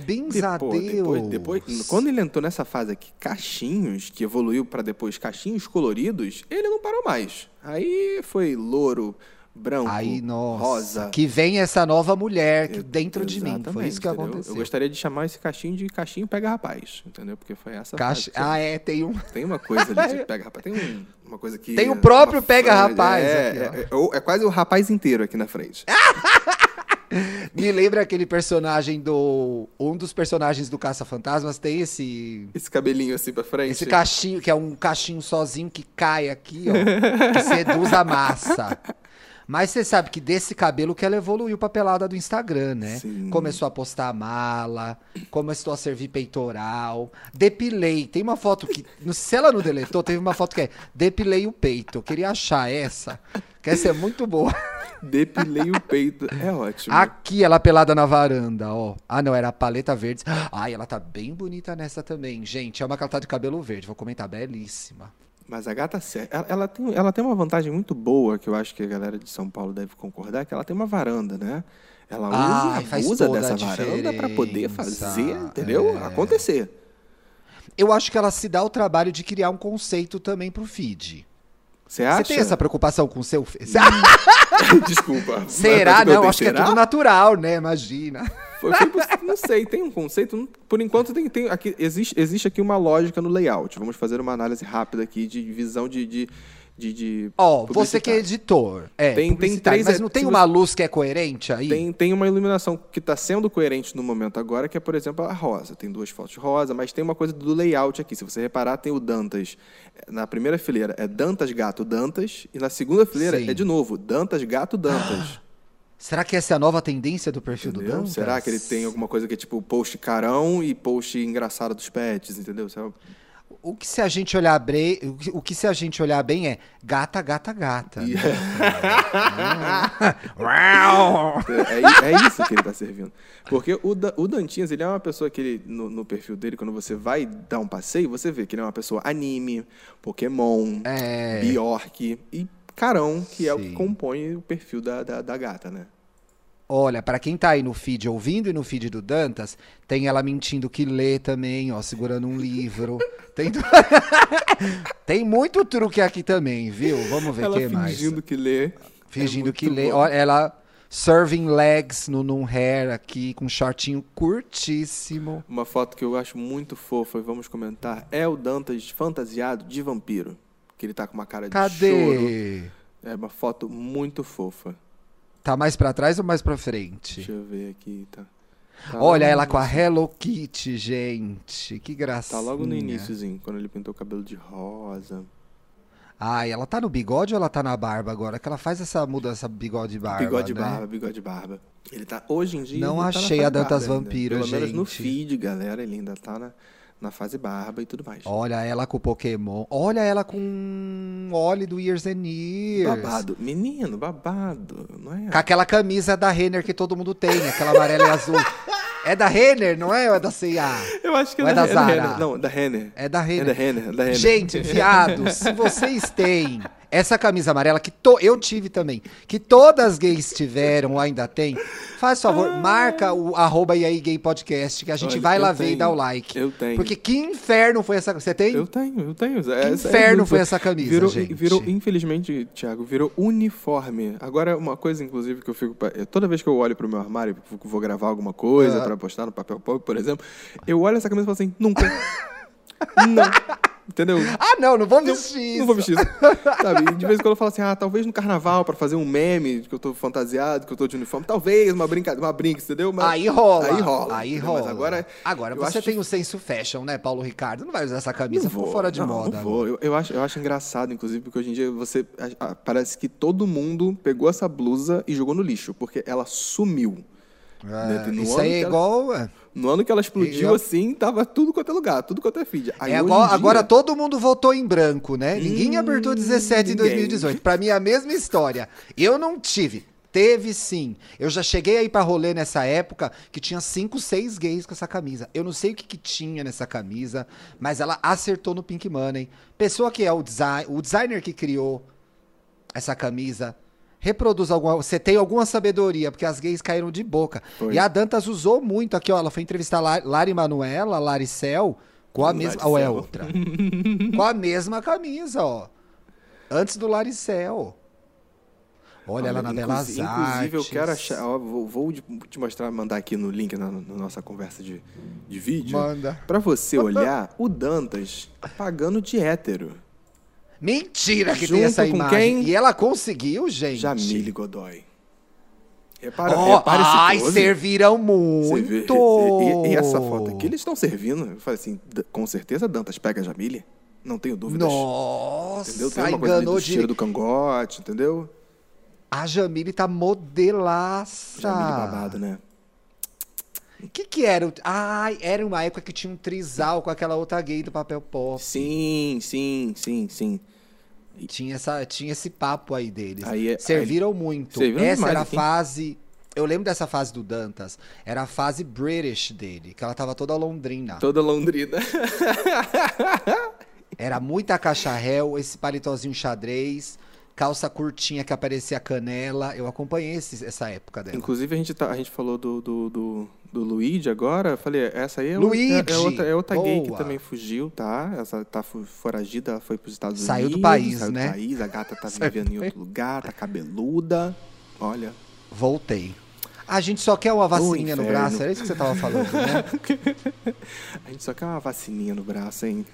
Pô, Deus. depois, depois, quando ele entrou nessa fase aqui, cachinhos, que evoluiu para depois cachinhos coloridos, ele não parou mais. Aí foi louro, branco, Aí, nossa, rosa. que vem essa nova mulher que dentro de mim. Foi isso que entendeu? aconteceu. Eu gostaria de chamar esse cachinho de cachinho pega rapaz, entendeu? Porque foi essa Caixa... fase Ah, é, tem um. Tem uma coisa ali de pega rapaz. Tem um- uma coisa que. Tem o próprio pega rapaz É, aqui, é, é, é quase o rapaz inteiro aqui na frente. Me lembra aquele personagem do. Um dos personagens do Caça-Fantasmas tem esse. Esse cabelinho assim pra frente. Esse cachinho, que é um cachinho sozinho que cai aqui, ó. que seduz a massa. Mas você sabe que desse cabelo que ela evoluiu pra pelada do Instagram, né? Sim. Começou a postar mala, começou a servir peitoral, depilei. Tem uma foto que, se ela não deletou, teve uma foto que é depilei o peito. Eu queria achar essa, que essa é muito boa. Depilei o peito. É ótimo. Aqui ela pelada na varanda, ó. Ah, não, era a paleta verde. Ai, ela tá bem bonita nessa também, gente. É uma que ela tá de cabelo verde, vou comentar, belíssima. Mas a gata ela, ela tem, ela tem uma vantagem muito boa, que eu acho que a galera de São Paulo deve concordar, que ela tem uma varanda, né? Ela Ai, usa, usa dessa varanda pra poder fazer, entendeu? É. Acontecer. Eu acho que ela se dá o trabalho de criar um conceito também pro feed. Você Você acha? tem essa preocupação com o seu feed? Desculpa. Será? Não, tenho- acho que é tudo natural, né? Imagina. Foi- não sei, tem um conceito. não- Por enquanto, tem, tem aqui, existe, existe aqui uma lógica no layout. Vamos fazer uma análise rápida aqui de visão de. de, de, de Ó, você que é editor. É, Tem- tem três- mas não tem uma luz que é coerente aí? Tem, tem uma iluminação que está sendo coerente no momento agora, que é, por exemplo, a rosa. Tem duas fotos rosa, mas tem uma coisa do layout aqui. Se você reparar, tem o Dantas. Na primeira fileira é Dantas, Gato, Dantas. E na segunda fileira Sim. é de novo Dantas, Gato, Dantas. Será que essa é a nova tendência do perfil do Entendeu? Dantas? Será que ele tem alguma coisa que é tipo post carão e post engraçado dos pets, entendeu? Será- O que se a gente olhar bem, o que, se a gente olhar bem é gata, gata, gata. Uau! É, é isso que ele está servindo. Porque o, Da- o Dantinhas, ele é uma pessoa que ele, no, no perfil dele, quando você vai dar um passeio, você vê que ele é uma pessoa anime, Pokémon, É. Bjork e Carão, que é o que Sim. compõe o perfil da, da, da gata, né? Olha, pra quem tá aí no feed ouvindo e no feed do Dantas, tem ela mentindo que lê também, ó, segurando um livro. Tem, tem muito truque aqui também, viu? Vamos ver o que mais. fingindo que lê. Fingindo É que lê. Olha, ela serving legs no num hair aqui, com um shortinho curtíssimo. Uma foto que eu acho muito fofa e vamos comentar é o Dantas fantasiado de vampiro. Que ele tá com uma cara de choro. Cadê? É uma foto muito fofa. Tá mais pra trás ou mais pra frente? Deixa eu ver aqui, tá. Tá Olha ela com a. Hello Kitty, gente. Que gracinha. Tá logo no iníciozinho, quando ele pintou o cabelo de rosa. Ai, ela tá no bigode ou ela tá na barba agora? Que ela faz essa mudança bigode barba, bigode né? barba, bigode barba. Ele tá hoje em dia. Não tá achei fase a Dantas. Vampiro, Pelo menos no gente. feed, galera, ele ainda tá na, na fase barba e tudo mais. Olha ela com o Pokémon. Olha ela com óleo do Years and Years. Babado. Menino, babado. Não é? Com aquela camisa da Renner que todo mundo tem, aquela amarela e azul. É da Renner, não é? Ou é da C&A? Eu acho que é, Ou é da, da é da Zara? Renner. Não, da Renner. É da É Renner. da Renner, da Renner. Gente, viados, se vocês têm essa camisa amarela, que to- eu tive também, que todas as gays tiveram ou ainda tem, faz favor, marca o arroba e aí gay podcast, que a gente Olha, vai lá ver e dá o like. Eu tenho. Porque que inferno foi essa Você tem? Eu tenho, eu tenho. Que Essa- inferno é- foi essa camisa, virou, gente? Virou, infelizmente, Thiago, virou uniforme. Agora, uma coisa, inclusive, que eu fico... Toda vez que eu olho pro meu armário, vou- vou gravar alguma coisa Ah. pra postar no papel pop, por exemplo, eu olho essa camisa e falo assim, nunca. não. Entendeu? Ah, não, não vou vestir isso. Não vou vestir isso. Sabe? De vez em quando eu falo assim, ah, talvez no carnaval, pra fazer um meme que eu tô fantasiado, que eu tô de uniforme, talvez uma brincadeira, uma brinca, entendeu? Mas- Aí rola. Aí rola. Aí entendeu? rola. Mas agora. Agora eu você tem o senso fashion, né, Paulo Ricardo? Não vai usar essa camisa, não vou, fora de não, moda. Não vou. Eu, eu acho, eu acho engraçado, inclusive, porque hoje em dia você. a- a- parece que todo mundo pegou essa blusa e jogou no lixo, porque ela sumiu. É, isso aí que é ela- igual. No ano que ela explodiu Eu- assim, tava tudo quanto é lugar, tudo quanto é feed. Aí, É agora, em dia- agora todo mundo votou em branco, né? Ninguém apertou 17 em ninguém. 2018. Pra mim é a mesma história. Eu não tive. Teve sim. Eu já cheguei aí pra rolê nessa época que tinha 5, 6 gays com essa camisa. Eu não sei o que, que tinha nessa camisa, mas ela acertou no Pink Money. Pessoa que é o, design, o designer que criou essa camisa. Reproduz alguma. Você tem alguma sabedoria, porque as gays caíram de boca. Foi. E a Dantas usou muito aqui, ó. Ela foi entrevistar La- Lari Manuela, Laricel, com a mesma. Ou é outra? com a mesma camisa, ó. Antes do Laricel. Olha, ela na Belas inclusive, Artes. Eu quero achar. ó, vou, vou te mostrar, mandar aqui no link na, na nossa conversa de, de vídeo. Manda. Pra você olhar o Dantas pagando de hétero. Mentira que Junto tem essa imagem. quem? E ela conseguiu, gente. Jamile Godoy. Repara, Ó, repara esse ai, serviram muito. E, e essa foto aqui, eles estão servindo. Eu falei assim, com certeza Dantas pega a Jamile. Não tenho dúvidas. Nossa, Entendeu? Tem uma coisa do de... do cangote, entendeu? A Jamile tá modelaça. Jamile babado, né? O que que era? Ai, era uma época que tinha um trisal com aquela outra gay do papel pop. Sim, sim, sim, sim. Tinha, essa, tinha esse papo aí deles. Aí é- Serviram muito. Serviram essa demais era a aqui. fase... Eu lembro dessa fase do Dantas. Era a fase British dele, que ela tava toda londrina. Toda londrina. Era muita caixa réu, esse palitozinho xadrez, calça curtinha que aparecia canela. Eu acompanhei esse- essa época dela. Inclusive, a gente, tá, a gente falou do, do, do, do Luigi agora. Eu falei, essa aí é, Luigi! outra, é outra, é outra gay que também fugiu, tá? Essa tá foragida, foi pros Estados Saiu do Unidos. país, saiu né? do país, a gata tá Saiu vivendo do em outro lugar, tá cabeluda. Olha. Voltei. A gente só quer uma vacininha no braço, era isso que você tava falando, né? A gente só quer uma vacininha no braço, hein?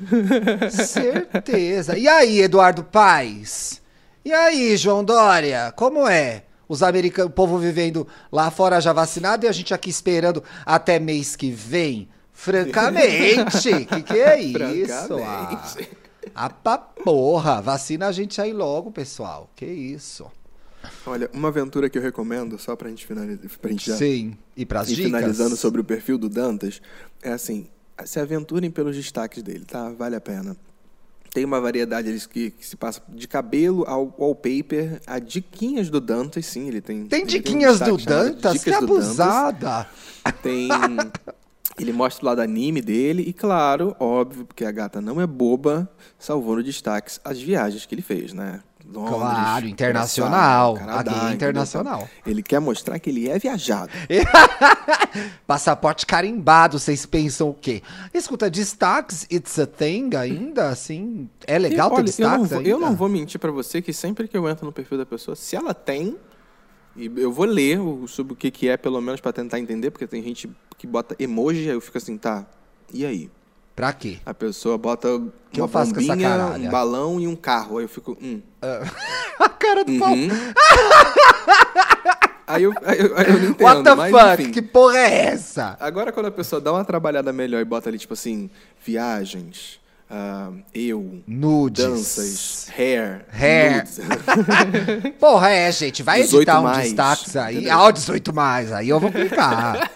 Certeza. E aí, Eduardo Paes? E aí, João Dória? Como é? Os americanos, o povo vivendo lá fora já vacinado e a gente aqui esperando até mês que vem? Francamente, que que é isso? Ah, a pa porra, vacina a gente aí logo, pessoal. Que isso? Olha, uma aventura que eu recomendo, só pra gente finalizar. Pra gente já Sim. E pras E dicas? finalizando sobre o perfil do Dantas, é assim, se aventurem pelos destaques dele, tá? Vale a pena. Tem uma variedade eles que, que se passa de cabelo ao wallpaper, a diquinhas do Dantas, sim, ele tem. Tem ele um diquinhas do destaque chamado Dantas? Que do Dantas. abusada! Tem. Ele mostra o lado anime dele e, claro, óbvio, porque a gata não é boba, salvou no destaques as viagens que ele fez, né? Londres, Claro, internacional. Canadá, A gay entendeu? internacional. Ele quer mostrar que ele é viajado. Passaporte carimbado, vocês pensam o quê? Escuta, destaques, it's a thing ainda, assim? É legal ter olha, eu não, destaques vou, ainda? eu não vou mentir pra você que sempre que eu entro no perfil da pessoa, se ela tem, e eu vou ler sobre o que, que é, pelo menos pra tentar entender, porque tem gente que bota emoji, aí eu fico assim, tá, e aí? Pra quê? A pessoa bota que eu uma faço com essa bombinha, caralha? um balão e um carro. Aí eu fico, hum. A cara do pau. uhum. aí, eu, aí, eu, aí eu não entendo, What the mas fuck? enfim. Que porra é essa? Agora, quando a pessoa dá uma trabalhada melhor e bota ali, tipo assim, viagens, ah, eu, Nudes. danças, hair, Hair. Porra, é, gente. Vai 18 editar um mais, destaques aí. Ah, o 18 mais. Aí eu vou clicar.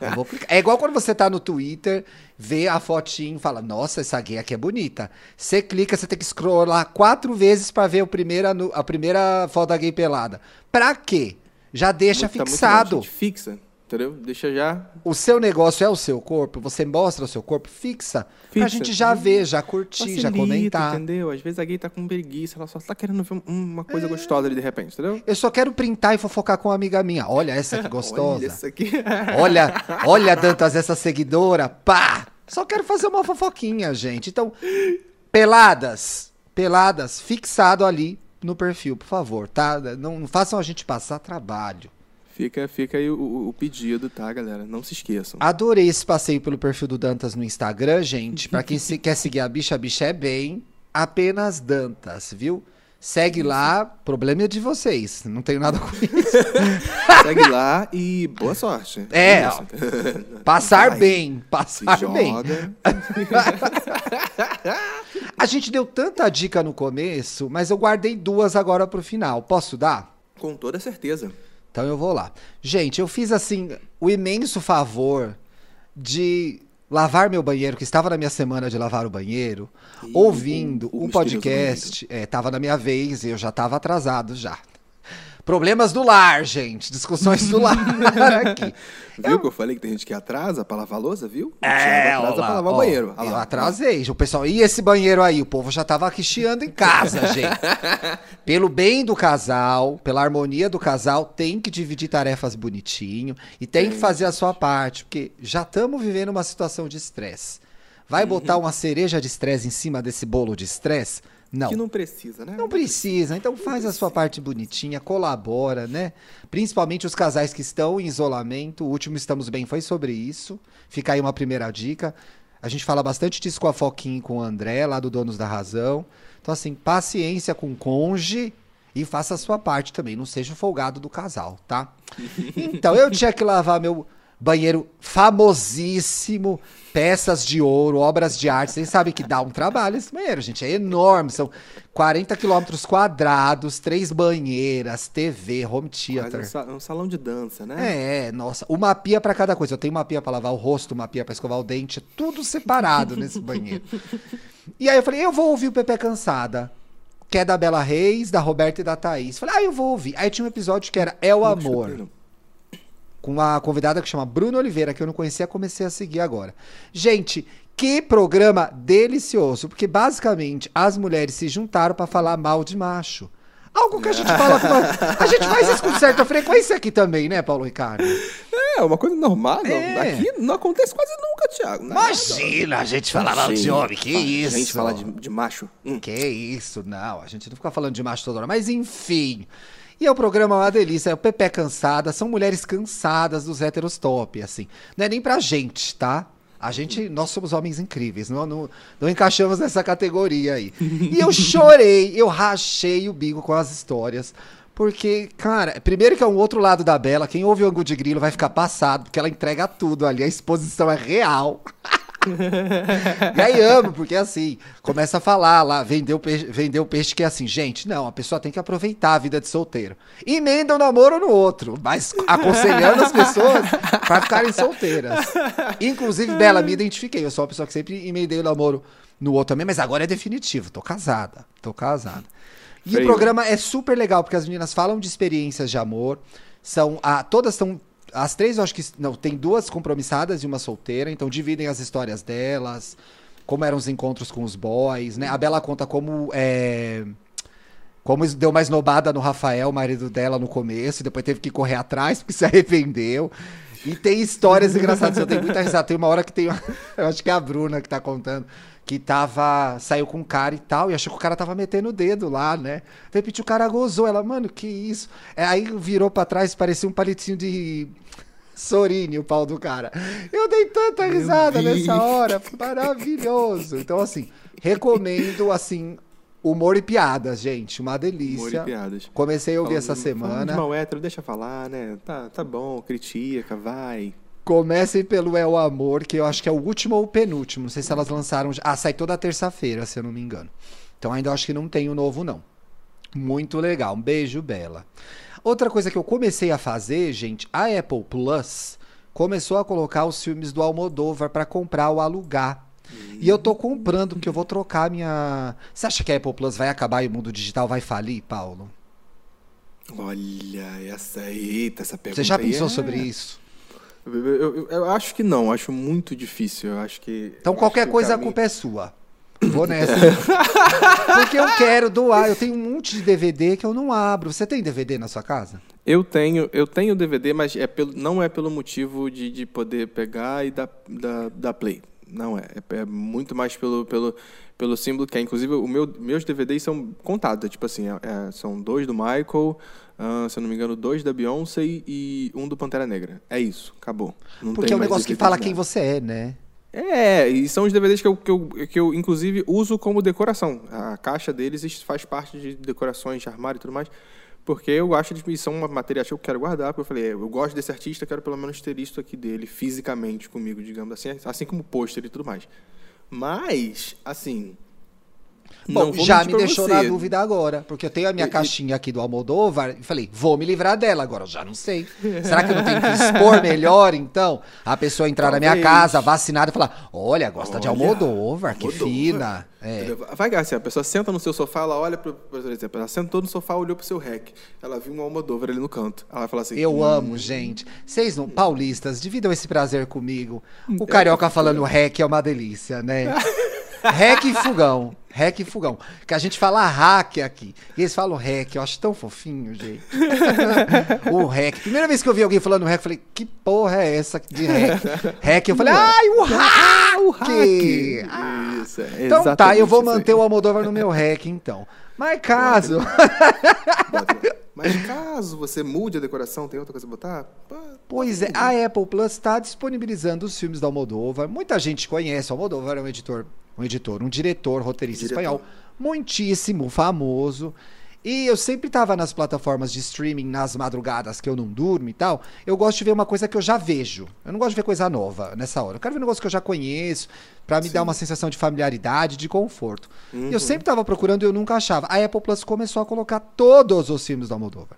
Eu vou clicar. É igual quando você tá no Twitter, vê a fotinho e fala, nossa, essa gay aqui é bonita. Você clica, você tem que scrollar quatro vezes pra ver o primeira, a primeira foto da gay pelada. Pra quê? Já deixa Tá muito fixado. bom, gente. Fixa, entendeu? Deixa já. O seu negócio é o seu corpo, você mostra o seu corpo, fixa. pra Fixa. gente já ver, já curtir, já Facilita, comentar. entendeu? Às vezes a gay tá com preguiça, ela só tá querendo ver um- uma coisa gostosa ali de repente, entendeu? Eu só quero printar e fofocar com uma amiga minha. Olha essa que gostosa. Olha isso aqui. Olha, olha, Dantas, essa seguidora, pá! Só quero fazer uma fofoquinha, gente. Então, peladas, peladas, fixado ali no perfil, por favor, tá? Não, não façam a gente passar trabalho. Fica, fica aí o, o- pedido, tá, galera? Não se esqueçam. Adorei esse passeio pelo perfil do Dantas no Instagram, gente. Pra quem se- quer seguir a bicha, a bicha é bem. Apenas Dantas, viu? Segue lá, problema é de vocês. Não tenho nada com isso. Segue lá e boa sorte. É, Isso. Passar Vai. bem, Se passar bem. joga. A gente deu tanta dica no começo, mas eu guardei duas agora pro final. Posso dar? Com toda certeza. Então eu vou lá. Gente, eu fiz assim o imenso favor de lavar meu banheiro, que estava na minha semana de lavar o banheiro, Ih, ouvindo um misterioso podcast. É, tava na minha vez e eu já tava atrasado já. Problemas do lar, gente. Discussões do lar aqui. Viu que eu falei que tem gente que atrasa pra lavar a louça, viu? É, atrasa ó lá, pra lavar ó, o banheiro. Olha Eu lá. atrasei. O pessoal, e esse banheiro aí? O povo já tava aqui chiando em casa, gente. Pelo bem do casal, pela harmonia do casal, tem que dividir tarefas bonitinho e tem que fazer a sua parte, porque já estamos vivendo uma situação de estresse. Vai Uhum. botar uma cereja de estresse em cima desse bolo de estresse? Não. Que não precisa, né? Não precisa, então faz a sua parte bonitinha, colabora, né? Principalmente os casais que estão em isolamento. O último Estamos Bem foi sobre isso. Fica aí uma primeira dica. A gente fala bastante disso com a Foquinha e com o André, lá do Donos da Razão. Então, assim, paciência com o conge e faça a sua parte também. Não seja folgado do casal, tá? Então, eu tinha que lavar meu banheiro famosíssimo, peças de ouro, obras de arte. Vocês sabem que dá um trabalho esse banheiro, gente. É enorme. São 40 quilômetros quadrados, três banheiras, TV, home theater. sa- um salão de dança, né? É, nossa, uma pia pra cada coisa. Eu tenho uma pia pra lavar o rosto, uma pia pra escovar o dente, tudo separado nesse banheiro. E aí eu falei, eu vou ouvir o Pepe Cansada, que é da Bela Reis, da Roberta e da Thaís. Falei, ah, eu vou ouvir. Aí tinha um episódio que era É o Amor. Com uma convidada que chama Bruno Oliveira, que eu não conhecia, comecei a seguir agora. Gente, que programa delicioso, porque basicamente as mulheres se juntaram pra falar mal de macho. Algo que a gente fala com uma... A gente faz isso com certa frequência aqui também, né, Paulo Ricardo? É, uma coisa normal. não- É. Aqui não acontece quase nunca, Thiago. Nada. Imagina a gente falar mal de homem, que A isso? gente fala de, de macho. Hum. Que isso, não, a gente não fica falando de macho toda hora, mas enfim. E é o programa uma delícia, é o Pepe Cansada, são mulheres cansadas dos héteros top, assim. Não é nem pra gente, tá? A gente, nós somos homens incríveis, não, não, não encaixamos nessa categoria aí. E eu chorei, eu rachei o bico com as histórias. Porque, cara, primeiro que é um outro lado da Bela, quem ouve o Angu de Grilo vai ficar passado, porque ela entrega tudo ali, a exposição é real. E aí amo, porque assim, começa a falar lá, vender o peixe, vender o peixe que é assim, gente, não, a pessoa tem que aproveitar a vida de solteiro. Emenda um namoro no outro, mas aconselhando as pessoas pra ficarem solteiras. Inclusive, Bela, me identifiquei, eu sou uma pessoa que sempre emendei o namoro no outro também, mas agora é definitivo, tô casada, tô casada. E o programa é super legal, porque as meninas falam de experiências de amor, são, ah, todas estão as três, eu acho que. Não, tem duas compromissadas e uma solteira, então dividem as histórias delas, como eram os encontros com os boys, né? A Bela conta como. É, como deu mais nobada no Rafael, marido dela, no começo, e depois teve que correr atrás porque se arrependeu. E tem histórias engraçadas, eu tenho muita risada. Tem uma hora que tem. Eu acho que é a Bruna que tá contando. Que tava. Saiu com um cara e tal, e achou que o cara tava metendo o dedo lá, né? De repente o cara gozou. Ela, mano, que isso? É, aí virou pra trás, parecia um palitinho de. Sorine, o pau do cara. Eu dei tanta risada nessa hora. Maravilhoso. Então, assim, recomendo, assim, humor e piadas, gente. Uma Humor delícia. e piadas. Comecei a ouvir essa Falando- falando semana. mal hétero, deixa falar, né? Tá, tá bom, critica, vai. Comecem pelo É o Amor, que eu acho que é o último ou o penúltimo. Não sei se elas lançaram. Ah, sai toda terça-feira, se eu não me engano. Então ainda acho que não tem o novo, não. Muito legal. Um beijo, Bela. Outra coisa que eu comecei a fazer, gente, a Apple Plus começou a colocar os filmes do Almodóvar para comprar ou alugar. E eu tô comprando, porque eu vou trocar minha. Você acha que a Apple Plus vai acabar e o mundo digital vai falir, Paulo? Olha, essa eita, essa pergunta. Você já pensou é... sobre isso? Eu, eu, eu, acho que não, acho muito difícil. Eu acho que. Então qualquer coisa caminho... a culpa é sua. Vou nessa. Porque eu quero doar. Eu tenho um monte de DVD que eu não abro. Você tem DVD na sua casa? Eu tenho, eu tenho DVD, mas é pelo, não é pelo motivo de, de poder pegar e dar, dar, dar play. Não é. É, é muito mais pelo, pelo, pelo símbolo que é. Inclusive, o meu, meus DVDs são contados. Tipo assim, é, é são dois do Michael, uh, se eu não me engano, dois da Beyoncé e um do Pantera Negra. É isso, acabou. Não Porque é um negócio que fala quem você é, né? É, e são os DVDs que eu, que, eu, que eu, inclusive, uso como decoração. A caixa deles faz parte de decorações de armário e tudo mais. Porque eu acho que são uma matéria que eu quero guardar. Porque eu falei, é, eu gosto desse artista, quero pelo menos ter isso aqui dele fisicamente comigo, digamos assim. Assim como pôster e tudo mais. Mas, assim, Bom, já me deixou você. na dúvida agora, porque eu tenho a minha caixinha aqui do Almodóvar e falei, vou me livrar dela agora, eu já não sei. Será que eu não tenho que expor melhor, então? A pessoa entrar Talvez. na minha casa, vacinada, e falar, olha, gosta olha, de Almodóvar, que fina. É. Vai, assim, a pessoa senta no seu sofá, ela olha, pro, por exemplo, ela sentou no sofá, olhou pro seu rec, ela viu um Almodóvar ali no canto. Ela vai falar assim... Eu hum. amo, gente. Vocês, não, paulistas, dividam esse prazer comigo. O Carioca falando rec é uma delícia, né? Rec e fogão. Rec e fogão. Que a gente fala hack aqui. E eles falam rec. Eu acho tão fofinho, gente. o rec. Primeira vez que eu vi alguém falando rec, eu falei, que porra é essa de rec? Rec, eu falei, ai, o hack! o hack! Ah. Isso, é então tá, eu vou manter o Almodóvar no meu rec, então. Mas caso. Mas caso você mude a decoração, tem outra coisa a botar? Pois é, a Apple Plus está disponibilizando os filmes da Almodóvar. Muita gente conhece, o Almodóvar é um editor um editor, um diretor, roteirista diretor. espanhol, muitíssimo famoso. E eu sempre estava nas plataformas de streaming, nas madrugadas que eu não durmo e tal. Eu gosto de ver uma coisa que eu já vejo. Eu não gosto de ver coisa nova nessa hora. Eu quero ver um negócio que eu já conheço, para me Sim. dar uma sensação de familiaridade, de conforto. Uhum. E eu sempre estava procurando e eu nunca achava. A Apple Plus começou a colocar todos os filmes da Moldova.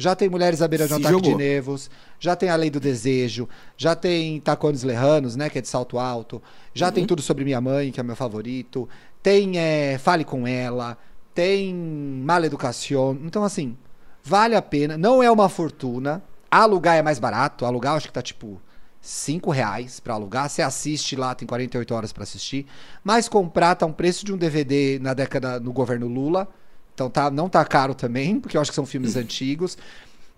Já tem Mulheres à beira de um ataque jogou. de nervos, já tem A Lei do Desejo, já tem Tacones Lerranos, né, que é de salto alto, já uhum. tem Tudo Sobre Minha Mãe, que é meu favorito, tem é, Fale Com Ela, tem Maleducação. Então, assim, vale a pena, não é uma fortuna, alugar é mais barato, alugar acho que tá tipo 5 reais para alugar, você assiste lá, tem 48 horas para assistir, mas comprar tá um preço de um DVD na década, no governo Lula, então tá, não tá caro também, porque eu acho que são filmes antigos.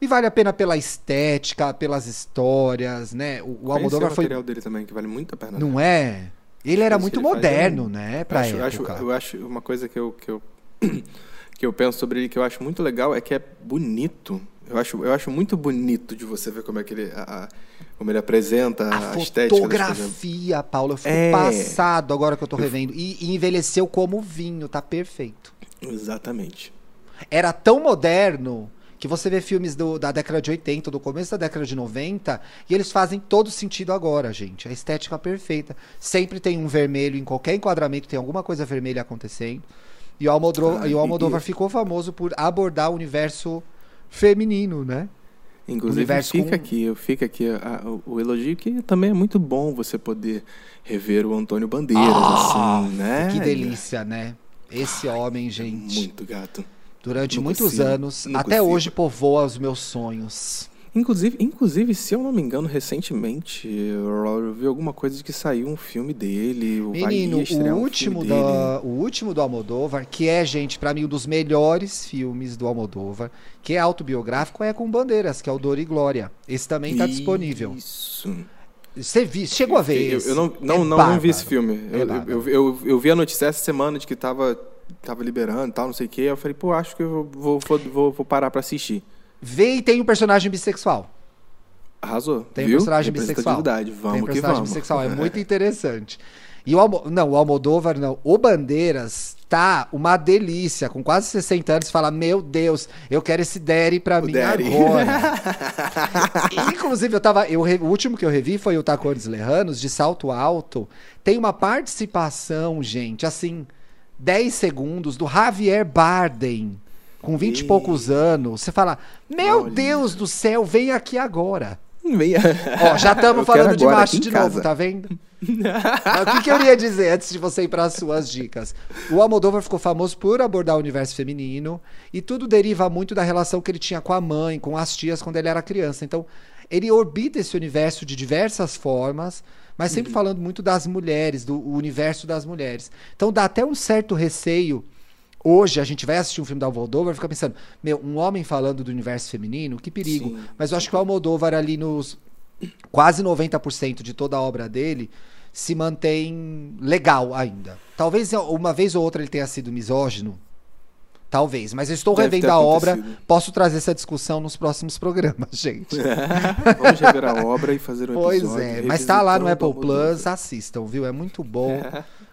E vale a pena pela estética, pelas histórias, né? O, o Almodóvar foi. o material dele também, que vale muito a pena. Não né? é? Ele era muito moderno, né? Pra eu acho, época. Eu acho, eu acho uma coisa que eu, que eu, que eu penso sobre ele que eu acho muito legal é que é bonito. Eu acho, eu acho muito bonito de você ver como é que ele, a, como ele apresenta a, a estética. Fotografia, Paulo, eu fico é... passado agora que eu tô revendo. E, e envelheceu como vinho, tá perfeito. Exatamente. Era tão moderno que você vê filmes do, da década de 80, do começo da década de 90, e eles fazem todo sentido agora, gente. A estética perfeita. Sempre tem um vermelho, em qualquer enquadramento tem alguma coisa vermelha acontecendo. E o, Almodro, ah, e o Almodóvar e... ficou famoso por abordar o universo feminino, né? Inclusive, fica com... aqui, fica aqui a, o, o, elogio que também é muito bom você poder rever o Antônio Bandeiras, ah, assim, né? Que delícia, né? Esse homem, gente. Muito gato. Durante não muitos consigo, anos, até consigo. hoje povoa os meus sonhos. Inclusive, inclusive, se eu não me engano, recentemente eu vi alguma coisa de que saiu um filme dele. Menino, o último, um da, o último do Almodóvar, que é, gente, para mim, um dos melhores filmes do Almodóvar, que é autobiográfico, é com Bandeiras, que é o Dor e Glória. Esse também está disponível. Isso. Você viu, chegou a ver eu, eu não, não, é não, não, vi esse filme. É eu, eu, eu, eu, vi a notícia essa semana de que tava, tava liberando e tal, não sei o quê. Eu falei, pô, acho que eu vou, vou, vou, vou parar para assistir. Vê e tem um personagem bissexual. Arrasou. Tem um personagem bissexual. Vamos tem um personagem bissexual, é muito interessante. E o Almo... não, o Almodóvar não, o Bandeiras tá uma delícia, com quase 60 anos, fala: "Meu Deus, eu quero esse Derry pra O mim Derry. agora". Inclusive, eu tava, eu o último que eu revi foi o Tacones Lerranos de Salto Alto. Tem uma participação, gente, assim, 10 segundos do Javier Bardem. Com 20 e Ih. poucos anos, você fala: Meu Olha. Deus do céu, vem aqui agora. Venha. Ó, já estamos falando de macho de novo, casa. tá vendo? Mas o que, que eu ia dizer antes de você ir para as suas dicas? O Almodóvar ficou famoso por abordar o universo feminino e tudo deriva muito da relação que ele tinha com a mãe, com as tias quando ele era criança. Então, ele orbita esse universo de diversas formas, mas sempre falando muito das mulheres, do universo das mulheres. Então, dá até um certo receio Hoje a gente vai assistir um filme da Almodóvar e fica pensando, meu, um homem falando do universo feminino, que perigo. Sim. Mas eu acho que o Almodóvar ali nos quase 90% de toda a obra dele se mantém legal ainda. Talvez uma vez ou outra ele tenha sido misógino. Talvez, mas eu estou Deve revendo a obra, posso trazer essa discussão nos próximos programas, gente. Vamos rever a obra e fazer um Pois episódio. é, mas tá lá no Apple. Plus, assistam, viu? É muito bom.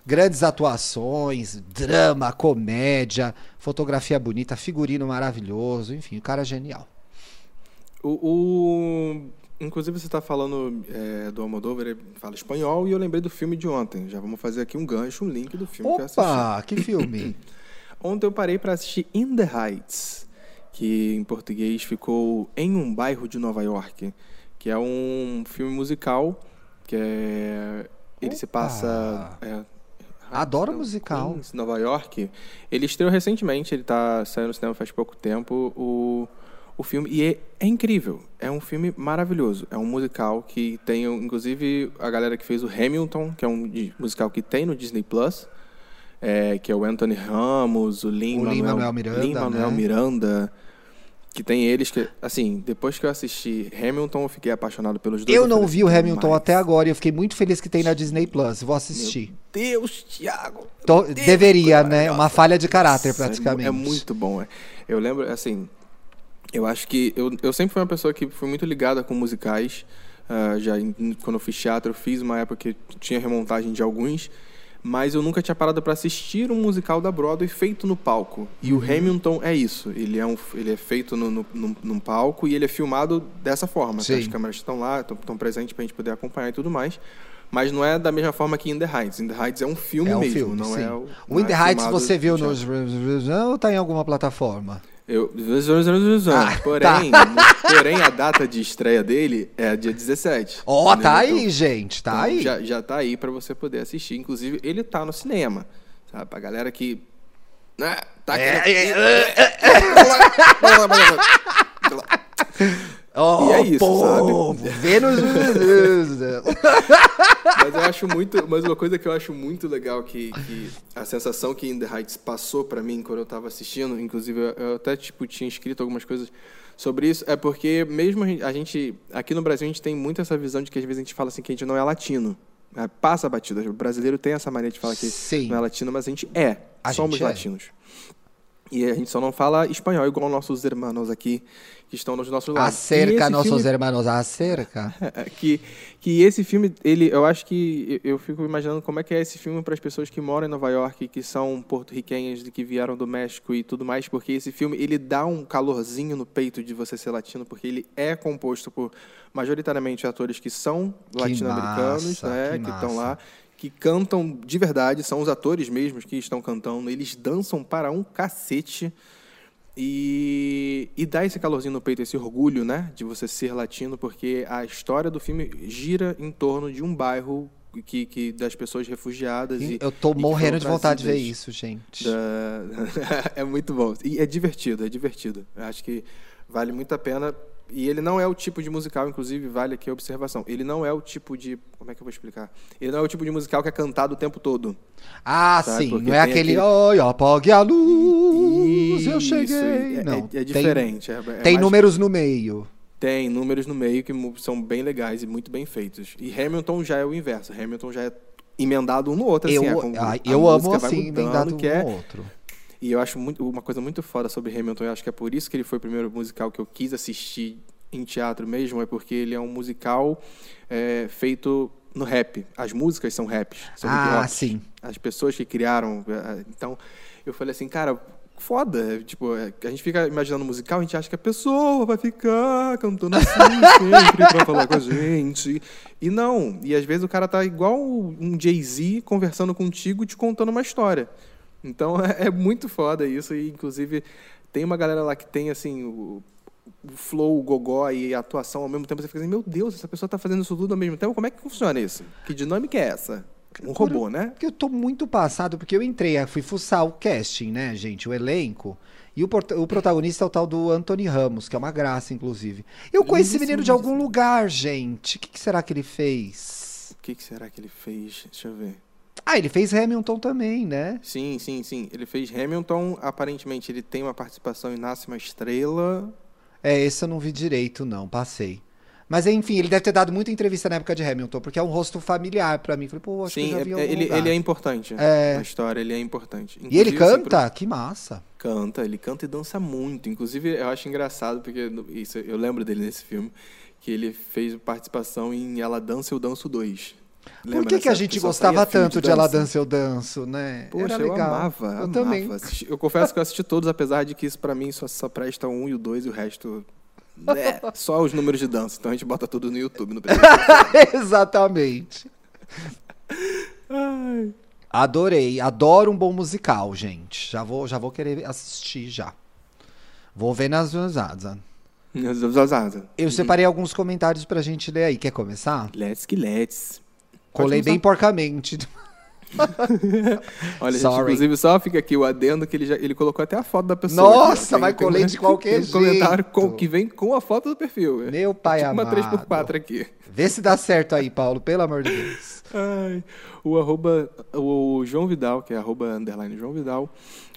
Grandes atuações, drama, comédia, fotografia bonita, figurino maravilhoso, enfim, o cara é genial. O, o- Inclusive, você está falando é, do Almodóvar, ele fala espanhol, e eu lembrei do filme de ontem. Já vamos fazer aqui um gancho, um link do filme que eu assisti. Opa, que filme! Ontem eu parei para assistir In the Heights, que em português ficou Em um Bairro de Nova York, que é um filme musical que é... Ele se Opa! passa... é, Adoro não, musical. Queens, Nova York. Ele estreou recentemente, ele tá saindo no cinema faz pouco tempo, o, o filme. E é, é incrível. É um filme maravilhoso. É um musical que tem, inclusive, a galera que fez o Hamilton, que é um musical que tem no Disney Plus. é, que é o Anthony Ramos, o Lin O Lin-Manuel Miranda, Lin-Manuel né? Miranda. Que tem eles que, assim, depois que eu assisti Hamilton, eu fiquei apaixonado pelos dois. Eu não vi o Hamilton "Demais." até agora e eu fiquei muito feliz que tem na Disney Plus. Vou assistir. Deus, Thiago. Deus, deveria, coisa né? maravilhosa. Uma falha de caráter, Nossa, é praticamente. É, muito bom. é. Eu lembro, assim, eu acho que eu, eu sempre fui uma pessoa que fui muito ligada com musicais. ah, já em- quando eu fiz teatro, eu fiz uma época que tinha remontagem de alguns, mas eu nunca tinha parado para assistir um musical da Broadway feito no palco. E Uhum. o Hamilton é isso. Ele é, um, ele é feito no, no, num, num palco e ele é filmado dessa forma. Sim. As câmeras estão lá, estão presentes para a gente poder acompanhar e tudo mais. Mas não é da mesma forma que In the Heights. In the Heights é um filme É um mesmo, filme, não sim. é o. O In The é Heights você viu no nos... ou tá em alguma plataforma? Eu... Ah, porém, porém, a data de estreia dele é dia 17. Ó, tá entendeu? aí, gente, tá Então, aí. Já, já tá aí pra você poder assistir. Inclusive, ele tá no cinema. Sabe? Pra galera que. Né, tá É, querendo- Oh, E é isso, povo, Vênus... Mas eu acho muito. Mas uma coisa que eu acho muito legal que, que a sensação que In the Heights passou pra mim quando eu tava assistindo, inclusive eu, eu até tipo tinha escrito algumas coisas sobre isso, é porque mesmo a gente, aqui no Brasil a gente tem muito essa visão de que às vezes a gente fala assim que a gente não é latino. É, passa a batida. O brasileiro tem essa mania de falar que Sim. não é latino, mas a gente é. A Somos gente é. E a gente só não fala espanhol igual nossos irmãos aqui que estão nos nossos lados. Acerca nossos filme hermanos, acerca. é, que, que esse filme, ele, eu acho que eu fico imaginando como é que é esse filme para as pessoas que moram em Nova York, que são porto-riquenhas, que vieram do México e tudo mais, porque esse filme ele dá um calorzinho no peito de você ser latino, porque ele é composto por majoritariamente atores que são latino-americanos, né, que estão lá, que cantam de verdade, são os atores mesmos que estão cantando, eles dançam para um cacete. E, e dá esse calorzinho no peito, esse orgulho, né, de você ser latino, porque a história do filme gira em torno de um bairro que, que das pessoas refugiadas. E, Eu tô morrendo de vontade de ver isso, gente. da- é muito bom. E é divertido, é divertido. Eu acho que vale muito a pena. E ele não é o tipo de musical, inclusive, vale aqui a observação. Ele não é o tipo de. Como é que eu vou explicar? Ele não é o tipo de musical que é cantado o tempo todo. Ah, Sabe, sim, porque não é tem aquele, oi, apague a luz, eu cheguei. é- não, é, é diferente. é- é Tem, tem mais- números no meio. Tem números no meio que são bem legais e muito bem feitos. E Hamilton já é o inverso. Hamilton já é emendado um no outro. Eu, assim, é como ah, a eu amo assim, mudando, emendado um que é no outro. E eu acho muito, uma coisa muito foda sobre Hamilton, eu acho que é por isso que ele foi o primeiro musical que eu quis assistir em teatro mesmo, é porque ele é um musical é, feito no rap. As músicas são raps. São Ah, sim. As pessoas que criaram. eh, Então, eu falei assim, cara, foda. Tipo, é, a gente fica imaginando musical, a gente acha que a pessoa vai ficar cantando assim sempre pra falar com a gente. E não. E às vezes o cara tá igual um Jay-Z conversando contigo, te contando uma história. Então é, é muito foda isso. E inclusive tem uma galera lá que tem assim. O, o flow, o gogó e a atuação ao mesmo tempo, você fica assim, meu Deus, essa pessoa tá fazendo isso tudo ao mesmo tempo, como é que funciona isso? Que dinâmica é essa? Um robô, né? Porque eu tô muito passado, porque eu entrei, fui fuçar o casting, né, gente? O elenco. E o, o protagonista é o tal do Anthony Ramos, que é uma graça, inclusive. Eu conheci esse menino de algum lugar, gente. O que, que será que ele fez? O que, que será que ele fez? Deixa eu ver. Ah, ele fez Hamilton também, né? Sim, sim, sim. Ele fez Hamilton. Aparentemente, ele tem uma participação em Nasce uma Estrela. É, esse eu não vi direito, não, passei. Mas enfim, ele deve ter dado muita entrevista na época de Hamilton, porque é um rosto familiar pra mim. Falei, pô, acho que sim, eu já é- vi é- ele, lugar. ele é importante. É. Na história, ele é importante. E ele Inclusive, assim, canta? Que massa. Canta, ele canta e dança muito. Inclusive, eu acho engraçado, porque isso, eu lembro dele nesse filme, que ele fez participação em Ela Dança, Eu Danço 2. Por Lembra que, dessa que a gente gostava tanto de Ela dança? Eu Danço, né? Poxa, Era eu legal. amava, Eu amava. também. Eu confesso que eu assisti todos, apesar de que isso pra mim só, só presta um e o dois e o resto. É, só os números de dança. Então a gente bota tudo no YouTube, precisa. Exatamente. Adorei, adoro um bom musical, gente. Já vou, já vou querer assistir já. Vou ver nas usadas. Eu separei alguns comentários pra gente ler aí. Quer começar? Let's que let's. Colei bem porcamente. Olha, gente, inclusive só fica aqui o adendo que ele, já, ele colocou até a foto da pessoa. Nossa, aqui, mas colei de qualquer tem um comentário jeito. com- que vem com a foto do perfil. É Meu pai tipo uma amado. 3x4 aqui. Vê se dá certo aí, Paulo, pelo amor de Deus. Ai, o arroba, o João Vidal, que é arroba underline João Vidal,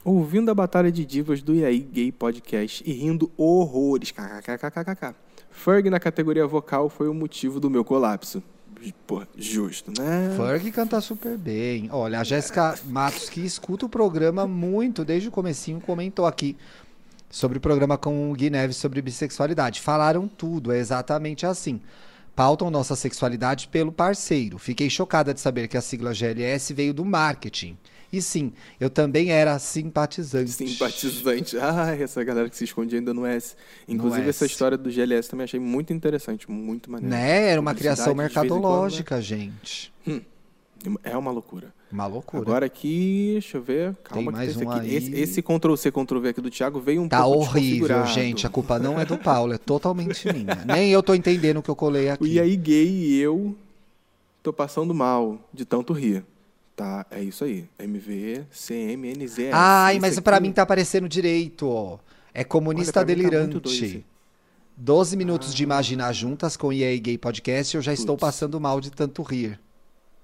ouvindo a batalha de divas do IAI Gay Podcast e rindo horrores. KKKKKK. Ferg na categoria vocal foi o motivo do meu colapso. Pô, justo, né? Ferg canta super bem. Olha, a Jéssica Matos, que escuta o programa muito desde o comecinho, comentou aqui sobre o programa com o Gui Neves sobre bissexualidade. Falaram tudo, é exatamente assim. Pautam nossa sexualidade pelo parceiro. Fiquei chocada de saber que a sigla GLS veio do marketing. E sim, eu também era simpatizante. Simpatizante. Ai, essa galera que se esconde ainda no S. Inclusive, No essa S. história do GLS também achei muito interessante, muito maneiro. Né? Era uma criação em quando, né? mercadológica, gente. É uma loucura. Uma loucura. Agora aqui, deixa eu ver. Calma Tem que mais um aqui. aí. Esse, esse Ctrl-C, Ctrl-V aqui do Thiago veio um Tá pouco horrível, desconfigurado. gente. A culpa não é do Paulo, é totalmente minha. Nem eu tô entendendo o que eu colei aqui. E aí, gay e eu tô passando mal de tanto rir. Tá, é isso aí. MV, CMNZ. Ai, mas pra mim tá aparecendo direito, ó. É comunista Olha, tá delirante. esse. 12 minutos de imaginar juntas com EA Gay Podcast eu já estou passando mal de tanto rir.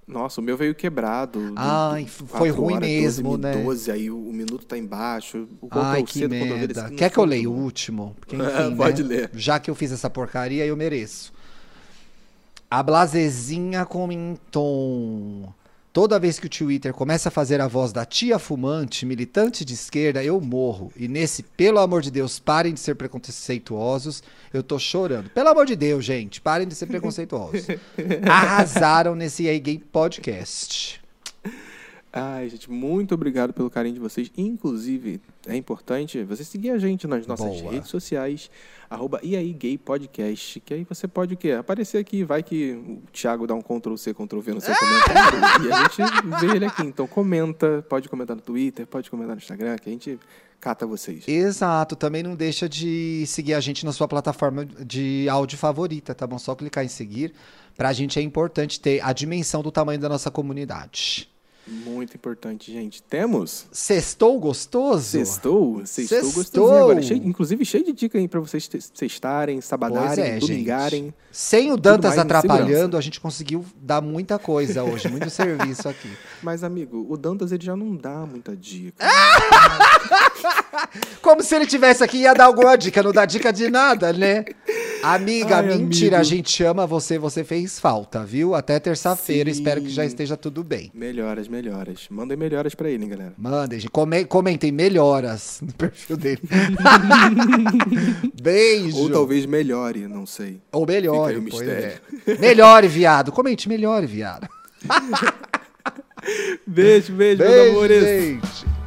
Nossa, o meu veio quebrado. do- Ai, foi ruim horas, mesmo, 12, né? 12, aí o, o minuto tá embaixo. O Ai, que do Ctrl-V desse merda. Quer que eu leia o último? Porque, enfim, pode né? ler. Já que eu fiz essa porcaria, eu mereço. A Blazezinha comentou. Toda vez que o Twitter começa a fazer a voz da tia fumante, militante de esquerda, eu morro. E nesse, pelo amor de Deus, parem de ser preconceituosos, eu tô chorando. Pelo amor de Deus, gente, parem de ser preconceituosos. Arrasaram nesse EA Gay Podcast. Ai, gente, muito obrigado pelo carinho de vocês. Inclusive, é importante você seguir a gente nas nossas Boa. redes sociais, arroba e aí gay podcast, que aí você pode o quê? Aparecer aqui, vai que o Thiago dá um Ctrl C, Ctrl V no seu comentário e a gente vê ele aqui. Então comenta, pode comentar no Twitter, pode comentar no Instagram, que a gente cata vocês. Exato, também não deixa de seguir a gente na sua plataforma de áudio favorita, tá bom? Só clicar em seguir. Pra gente é importante ter a dimensão do tamanho da nossa comunidade. Muito importante, gente. Temos? Sextou gostoso? Sextou? Sextou Sextou. gostosinho agora. Cheio- inclusive cheio de dica aí pra vocês sextarem, sabadarem, é, domingarem. gente. Sem o Dantas atrapalhando, a gente conseguiu dar muita coisa hoje, muito serviço aqui. Mas, amigo, o Dantas ele já não dá muita dica. Como se ele tivesse aqui e ia dar alguma dica, não dá dica de nada, né? Amiga, Ai, mentira, amigo. a gente ama você, você fez falta, viu? Até terça-feira, espero que já esteja tudo bem. Melhoras, melhoras. Melhoras. Mandem melhoras pra ele, hein, galera. Mandem, comentem melhoras no perfil dele. Beijo. Ou talvez melhore, não sei. Ou melhore, pois é. Melhore, viado. Comente, melhore, viado. Beijo, beijo, meus Beijo, amores. gente.